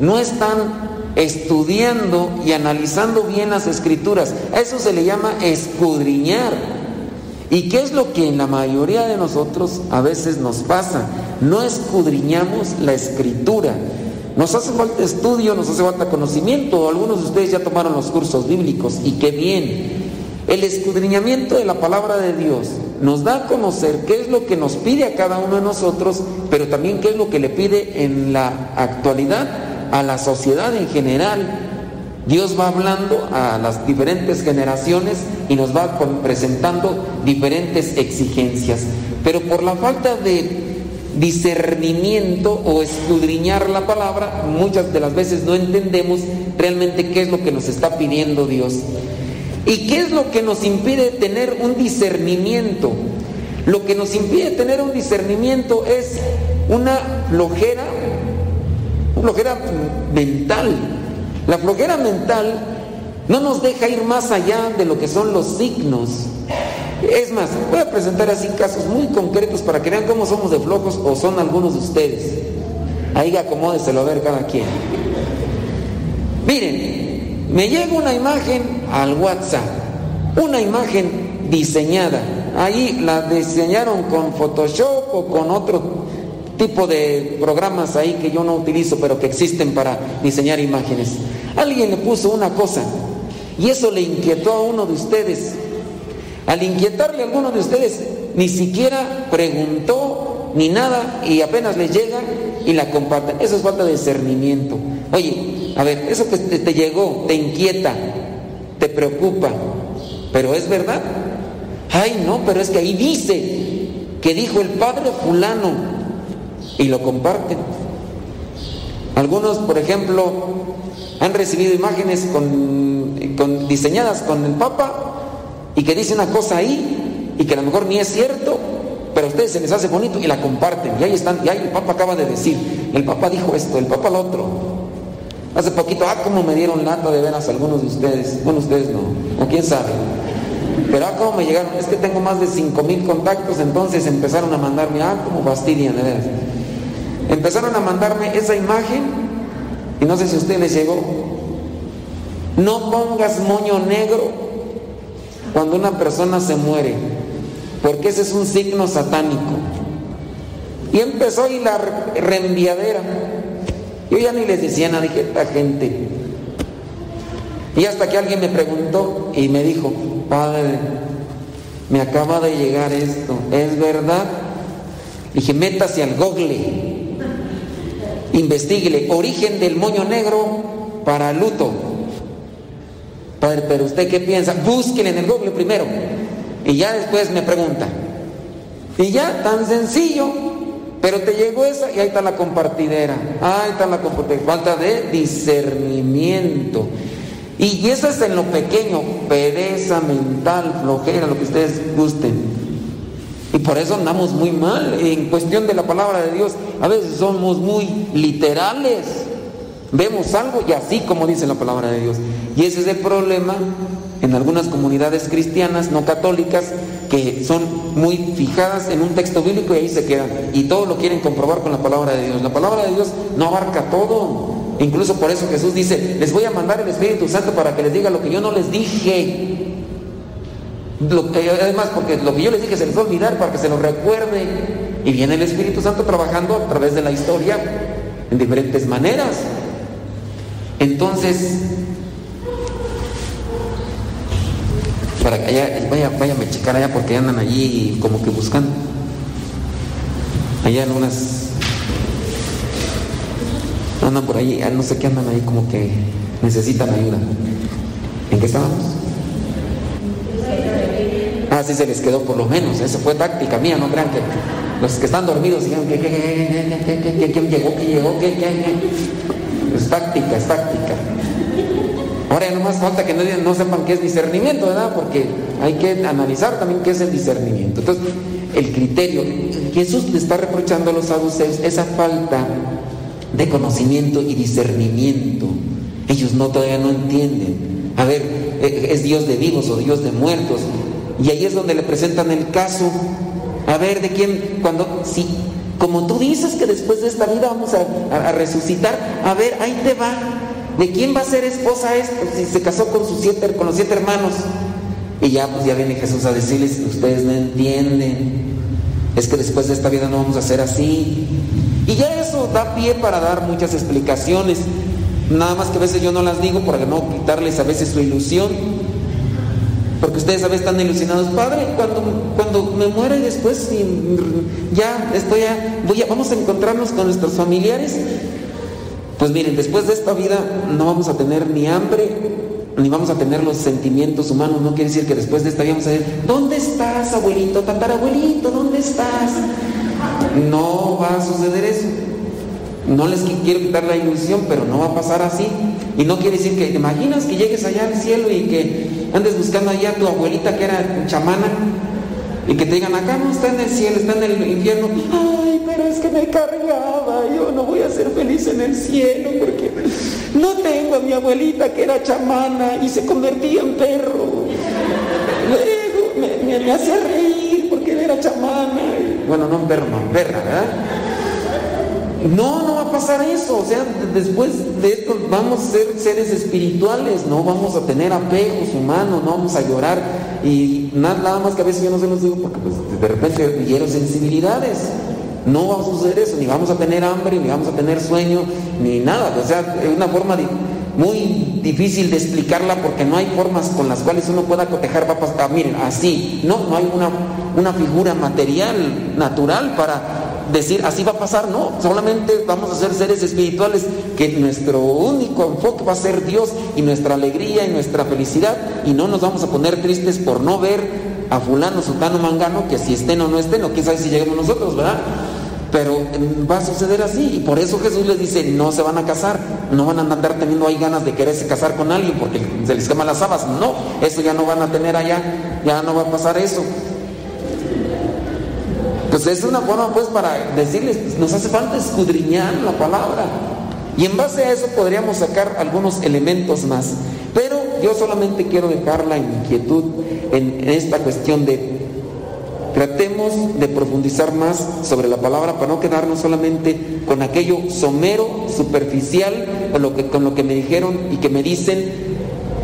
no están estudiando y analizando bien las escrituras. A eso se le llama escudriñar. ¿Y qué es lo que en la mayoría de nosotros a veces nos pasa? No escudriñamos la escritura. Nos hace falta estudio, nos hace falta conocimiento. Algunos de ustedes ya tomaron los cursos bíblicos y qué bien. El escudriñamiento de la palabra de Dios nos da a conocer qué es lo que nos pide a cada uno de nosotros, pero también qué es lo que le pide en la actualidad a la sociedad en general. Dios va hablando a las diferentes generaciones y nos va presentando diferentes exigencias. Pero por la falta de discernimiento o escudriñar la palabra, muchas de las veces no entendemos realmente qué es lo que nos está pidiendo Dios. ¿Y qué es lo que nos impide tener un discernimiento? Lo que nos impide tener un discernimiento es una flojera, flojera mental. La flojera mental no nos deja ir más allá de lo que son los signos. Es más, voy a presentar así casos muy concretos para que vean cómo somos de flojos o son algunos de ustedes. Ahí acomódeselo a ver cada quien. Miren, me llega una imagen al WhatsApp, una imagen diseñada. Ahí la diseñaron con Photoshop o con otro tipo de programas ahí que yo no utilizo, pero que existen para diseñar imágenes. Alguien le puso una cosa y eso le inquietó a uno de ustedes. Al inquietarle a alguno de ustedes, ni siquiera preguntó ni nada y apenas le llega y la comparten. Eso es falta de discernimiento. Oye, a ver, eso que te, llegó, te inquieta, te preocupa, pero es verdad. Ay, no, pero es que ahí dice que dijo el padre fulano y lo comparten. Algunos, por ejemplo, han recibido imágenes con- diseñadas con el Papa y que dice una cosa ahí y que a lo mejor ni es cierto, pero a ustedes se les hace bonito y la comparten. Y ahí están, y ahí el Papa acaba de decir, el Papa dijo esto, el Papa lo otro. Hace poquito, ah, como me dieron lata de veras algunos de ustedes. Bueno, ustedes no, o quién sabe. Pero ah, cómo me llegaron, es que tengo más de cinco mil contactos, entonces empezaron a mandarme, ah, como fastidian, de veras. Empezaron a mandarme esa imagen, y no sé si a ustedes les llegó. No pongas moño negro cuando una persona se muere, porque ese es un signo satánico. Y empezó ahí la reenviadera. Yo ya ni les decía nada, dije, esta gente. Y hasta que alguien me preguntó y me dijo, padre, me acaba de llegar esto, ¿es verdad? Dije, métase al google, investiguele, origen del moño negro para luto. Padre, pero usted qué piensa? Búsquele en el google primero y ya después me pregunta. Y ya, tan sencillo, pero te llegó esa y ahí está la compartidera. Ahí está la compartidera. Falta de discernimiento. Y eso es en lo pequeño, pereza mental, flojera, lo que ustedes gusten. Y por eso andamos muy mal en cuestión de la palabra de Dios. A veces somos muy literales. Vemos algo y así como dice la palabra de Dios. Y ese es el problema en algunas comunidades cristianas no católicas que son muy fijadas en un texto bíblico y ahí se quedan. Y todo lo quieren comprobar con la palabra de Dios. La palabra de Dios no abarca todo. Incluso por eso Jesús dice, les voy a mandar el Espíritu Santo para que les diga lo que yo no les dije. Además, porque lo que yo les dije se les va a olvidar para que se lo recuerde. Y viene el Espíritu Santo trabajando a través de la historia en diferentes maneras. Entonces, para que allá, vaya, váyame a checar allá porque andan allí como que buscando. Allá en unas andan por ahí, no sé qué andan ahí como que necesitan ayuda. ¿En qué estábamos? Ah, sí se les quedó por lo menos, esa fue táctica mía, no crean que los que están dormidos digan que llegó, quién llegó, qué, qué, Es táctica, es táctica. Ahora ya no más falta que no, no sepan qué es discernimiento, ¿verdad? Porque hay que analizar también qué es el discernimiento. Entonces, el criterio, Jesús le está reprochando a los saduceos esa falta de conocimiento y discernimiento. Ellos no todavía no entienden. A ver, ¿es Dios de vivos o Dios de muertos? Y ahí es donde le presentan el caso. A ver, ¿de quién? Cuando, si, como tú dices que después de esta vida vamos a, resucitar, a ver, ahí te va. ¿De quién va a ser esposa esto? Si se casó con, sus siete, con los siete hermanos. Y ya, pues ya viene Jesús a decirles, ustedes no entienden. Es que después de esta vida no vamos a ser así. Y ya eso da pie para dar muchas explicaciones. Nada más que a veces yo no las digo para no quitarles a veces su ilusión. Porque ustedes a veces están ilusionados, Padre, cuando, cuando me muera y después ya estoy voy a, vamos a encontrarnos con nuestros familiares. Pues miren, después de esta vida no vamos a tener ni hambre, ni vamos a tener los sentimientos humanos. No quiere decir que después de esta vida vamos a decir, ¿dónde estás, abuelito, tatarabuelito? ¿Dónde estás? No va a suceder eso. No les quiero quitar la ilusión, pero no va a pasar así. Y no quiere decir que, ¿te imaginas que llegues allá al cielo y que andes buscando allá a tu abuelita que era chamana? Y que te digan, acá no está en el cielo, está en el infierno. Ay, pero es que me cargaba, yo no voy a ser feliz en el cielo porque no tengo a mi abuelita que era chamana y se convertía en perro. Luego me, me, hacía reír porque era chamana. Bueno, no en perro, no, perra, ¿verdad? No, no va a pasar eso. O sea, después de esto vamos a ser seres espirituales, no vamos a tener apegos humanos, no vamos a llorar. Y nada, más que a veces yo no se los digo porque pues, de repente hiero sensibilidades. No va a suceder eso, ni vamos a tener hambre, ni vamos a tener sueño, ni nada. O sea, es una forma muy difícil de explicarla porque no hay formas con las cuales uno pueda cotejar papas. Ah, miren, así, no, no hay una, una figura material, natural para decir así va a pasar, no, solamente vamos a ser seres espirituales que nuestro único enfoque va a ser Dios y nuestra alegría y nuestra felicidad y no nos vamos a poner tristes por no ver a fulano, sutano, mangano, que si estén o no estén, o quién sabe si lleguemos nosotros, ¿verdad? Pero va a suceder así y por eso Jesús les dice, no se van a casar, no van a andar teniendo ahí ganas de quererse casar con alguien porque se les queman las habas, no, eso ya no van a tener allá, ya no va a pasar eso. Pues es una forma pues para decirles, nos hace falta escudriñar la palabra. Y en base a eso podríamos sacar algunos elementos más. Pero yo solamente quiero dejar la inquietud en esta cuestión de tratemos de profundizar más sobre la palabra para no quedarnos solamente con aquello somero, superficial, con lo que, con lo que me dijeron y que me dicen,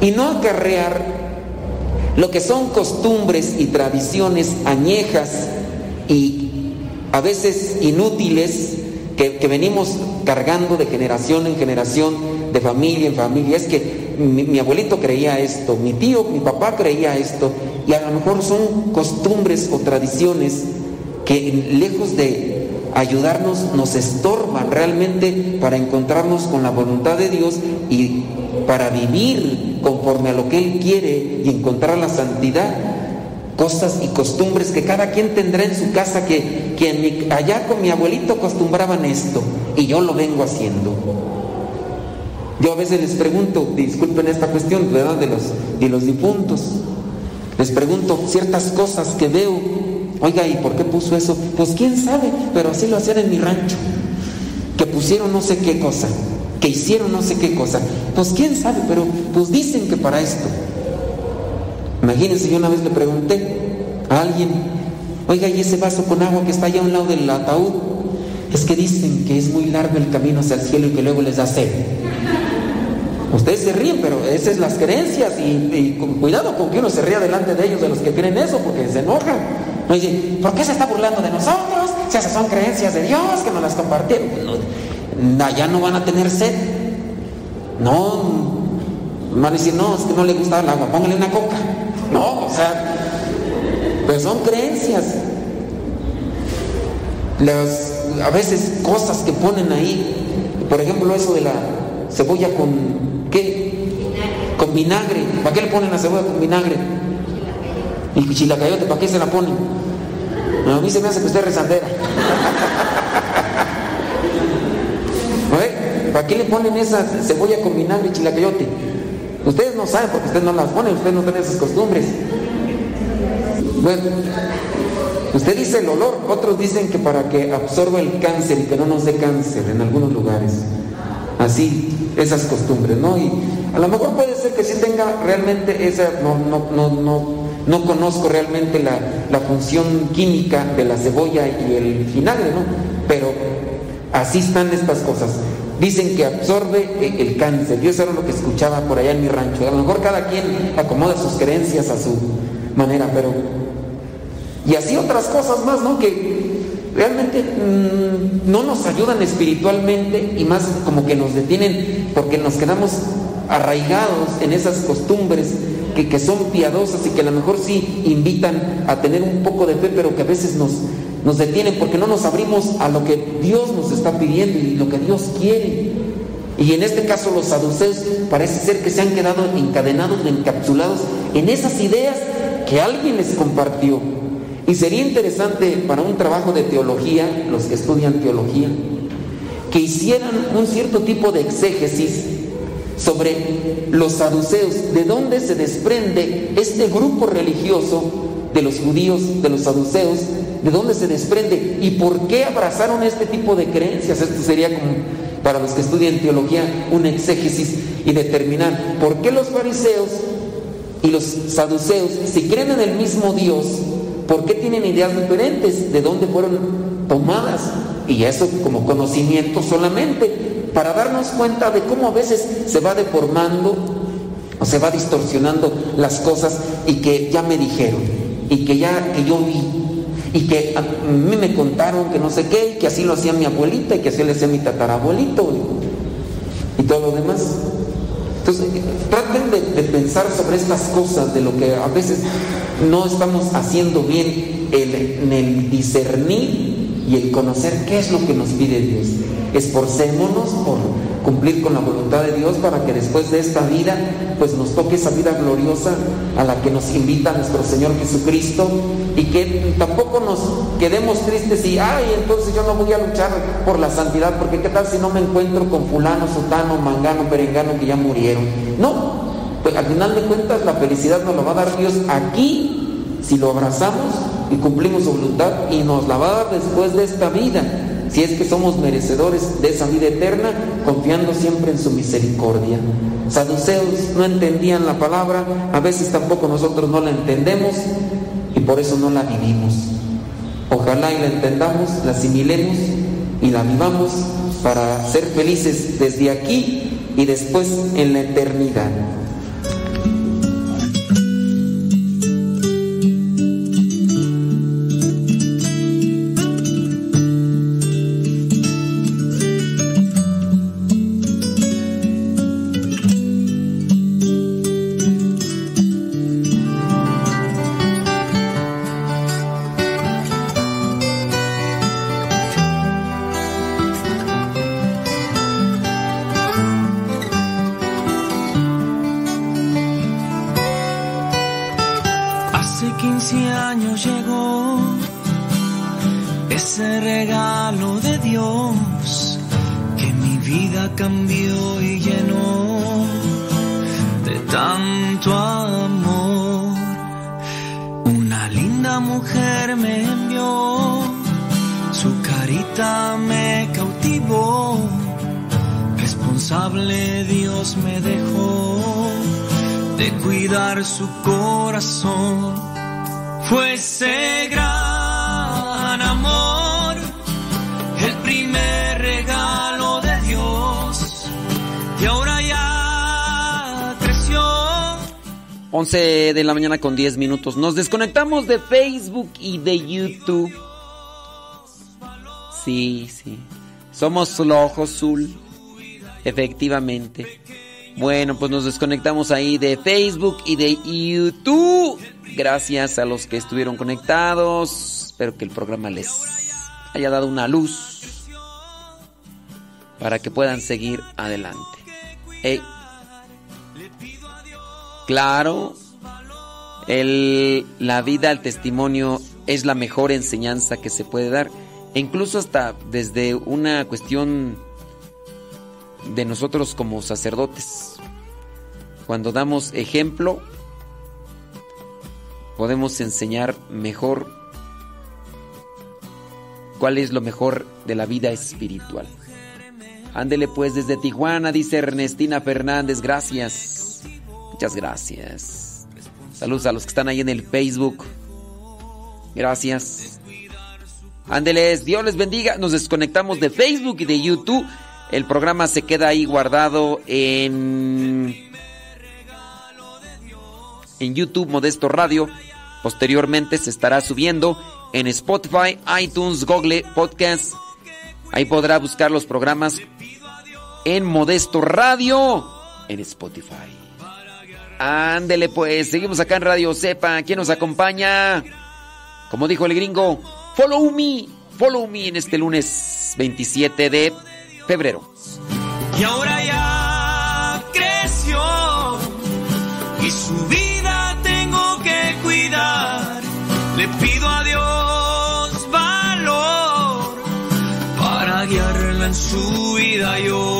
y no acarrear lo que son costumbres y tradiciones añejas y a veces inútiles que, venimos cargando de generación en generación, de familia en familia. Es que mi, mi abuelito creía esto, mi tío, mi papá creía esto, y a lo mejor son costumbres o tradiciones que lejos de ayudarnos nos estorban realmente para encontrarnos con la voluntad de Dios y para vivir conforme a lo que Él quiere y encontrar la santidad. Cosas y costumbres que cada quien tendrá en su casa que, que allá con mi abuelito acostumbraban esto y yo lo vengo haciendo. Yo a veces les pregunto, disculpen esta cuestión, ¿verdad? De los, de los difuntos. Les pregunto ciertas cosas que veo. Oiga, ¿y por qué puso eso? Pues quién sabe, pero así lo hacían en mi rancho. Que pusieron no sé qué cosa, que hicieron no sé qué cosa. Pues quién sabe, pero pues dicen que para esto. Imagínense, yo una vez le pregunté a alguien, oiga, ¿y ese vaso con agua que está allá a un lado del ataúd? Es que dicen que es muy largo el camino hacia el cielo y que luego les da sed. Ustedes se ríen, pero esas son las creencias y, cuidado con que uno se ría delante de ellos, de los que creen eso, porque se enojan. No ¿por qué se está burlando de nosotros? Si esas son creencias de Dios que nos las compartieron. Allá no van a tener sed. No, van a decir, no, es que no le gusta el agua, póngale una coca. No, o sea, pues son creencias. Las, a veces cosas que ponen ahí, por ejemplo, eso de la cebolla con, ¿qué? Con vinagre. ¿Para qué le ponen la cebolla con vinagre? Y chilacayote, ¿para qué se la ponen? No, a mí se me hace que usted es rezandera. ¿Eh? ¿Para qué le ponen esa cebolla con vinagre y chilacayote? Ustedes no saben porque ustedes no las ponen, ustedes no tienen esas costumbres. Bueno, usted dice el olor, otros dicen que para que absorba el cáncer y que no nos dé cáncer en algunos lugares. Así, esas costumbres, ¿no? Y a lo mejor puede ser que sí tenga realmente esa, no, no, no, no, no conozco realmente la, la función química de la cebolla y el vinagre, ¿no? Pero así están estas cosas. Dicen que absorbe e- el cáncer. Yo eso era lo que escuchaba por allá en mi rancho. A lo mejor cada quien acomoda sus creencias a su manera, pero... Y así otras cosas más, ¿no? Que realmente mm, no nos ayudan espiritualmente y más como que nos detienen porque nos quedamos arraigados en esas costumbres que, que son piadosas y que a lo mejor sí invitan a tener un poco de fe, pero que a veces nos, nos detienen porque no nos abrimos a lo que Dios nos está pidiendo y lo que Dios quiere. Y en este caso los saduceos parece ser que se han quedado encadenados, encapsulados en esas ideas que alguien les compartió. Y sería interesante para un trabajo de teología, los que estudian teología, que hicieran un cierto tipo de exégesis sobre los saduceos, de dónde se desprende este grupo religioso de los judíos, de los saduceos, de dónde se desprende y por qué abrazaron este tipo de creencias. Esto sería como para los que estudian teología un exégesis y determinar por qué los fariseos y los saduceos, si creen en el mismo Dios, ¿por qué tienen ideas diferentes? ¿De dónde fueron tomadas? Y eso como conocimiento solamente, para darnos cuenta de cómo a veces se va deformando o se va distorsionando las cosas y que ya me dijeron, y que ya que yo vi, y que a mí me contaron que no sé qué, y que así lo hacía mi abuelita, y que así lo hacía mi tatarabuelito, y, todo lo demás. Entonces, traten de, de pensar sobre estas cosas, de lo que a veces no estamos haciendo bien el- en el discernir y el conocer qué es lo que nos pide Dios. Esforcémonos por cumplir con la voluntad de Dios para que después de esta vida, pues nos toque esa vida gloriosa a la que nos invita nuestro Señor Jesucristo y que tampoco nos quedemos tristes y, ay, entonces yo no voy a luchar por la santidad, porque qué tal si no me encuentro con fulano, sutano, mangano, perengano que ya murieron. No, pues al final de cuentas la felicidad nos la va a dar Dios aquí, si lo abrazamos y cumplimos su voluntad y nos la va a dar después de esta vida, si es que somos merecedores de esa vida eterna, confiando siempre en su misericordia. Saduceos no entendían la palabra, a veces tampoco nosotros no la entendemos y por eso no la vivimos. Ojalá y la entendamos, la asimilemos y la vivamos para ser felices desde aquí y después en la eternidad. De la mañana con 10 minutos. Nos desconectamos de Facebook y de YouTube. Sí, sí. Somos Flojo Azul. Efectivamente. Bueno, pues nos desconectamos ahí de Facebook y de YouTube. Gracias a los que estuvieron conectados. Espero que el programa les haya dado una luz para que puedan seguir adelante. Claro, la vida, el testimonio es la mejor enseñanza que se puede dar. E incluso hasta desde una cuestión de nosotros como sacerdotes. Cuando damos ejemplo, podemos enseñar mejor cuál es lo mejor de la vida espiritual. Ándele pues desde Tijuana, dice Ernestina Fernández, gracias. Muchas gracias. Saludos a los que están ahí en el Facebook. Gracias. Ándeles, Dios les bendiga. Nos desconectamos de Facebook y de YouTube. El programa se queda ahí guardado en en YouTube Modesto Radio. Posteriormente se estará subiendo en Spotify, iTunes, Google Podcast. Ahí podrá buscar los programas en Modesto Radio en Spotify. Ándele pues, seguimos acá en Radio Cepa. ¿Quién nos acompaña? Como dijo el gringo, follow me, follow me en este lunes 27 de febrero. Y ahora ya creció y su vida tengo que cuidar. Le pido a Dios valor para guiarla en su vida yo.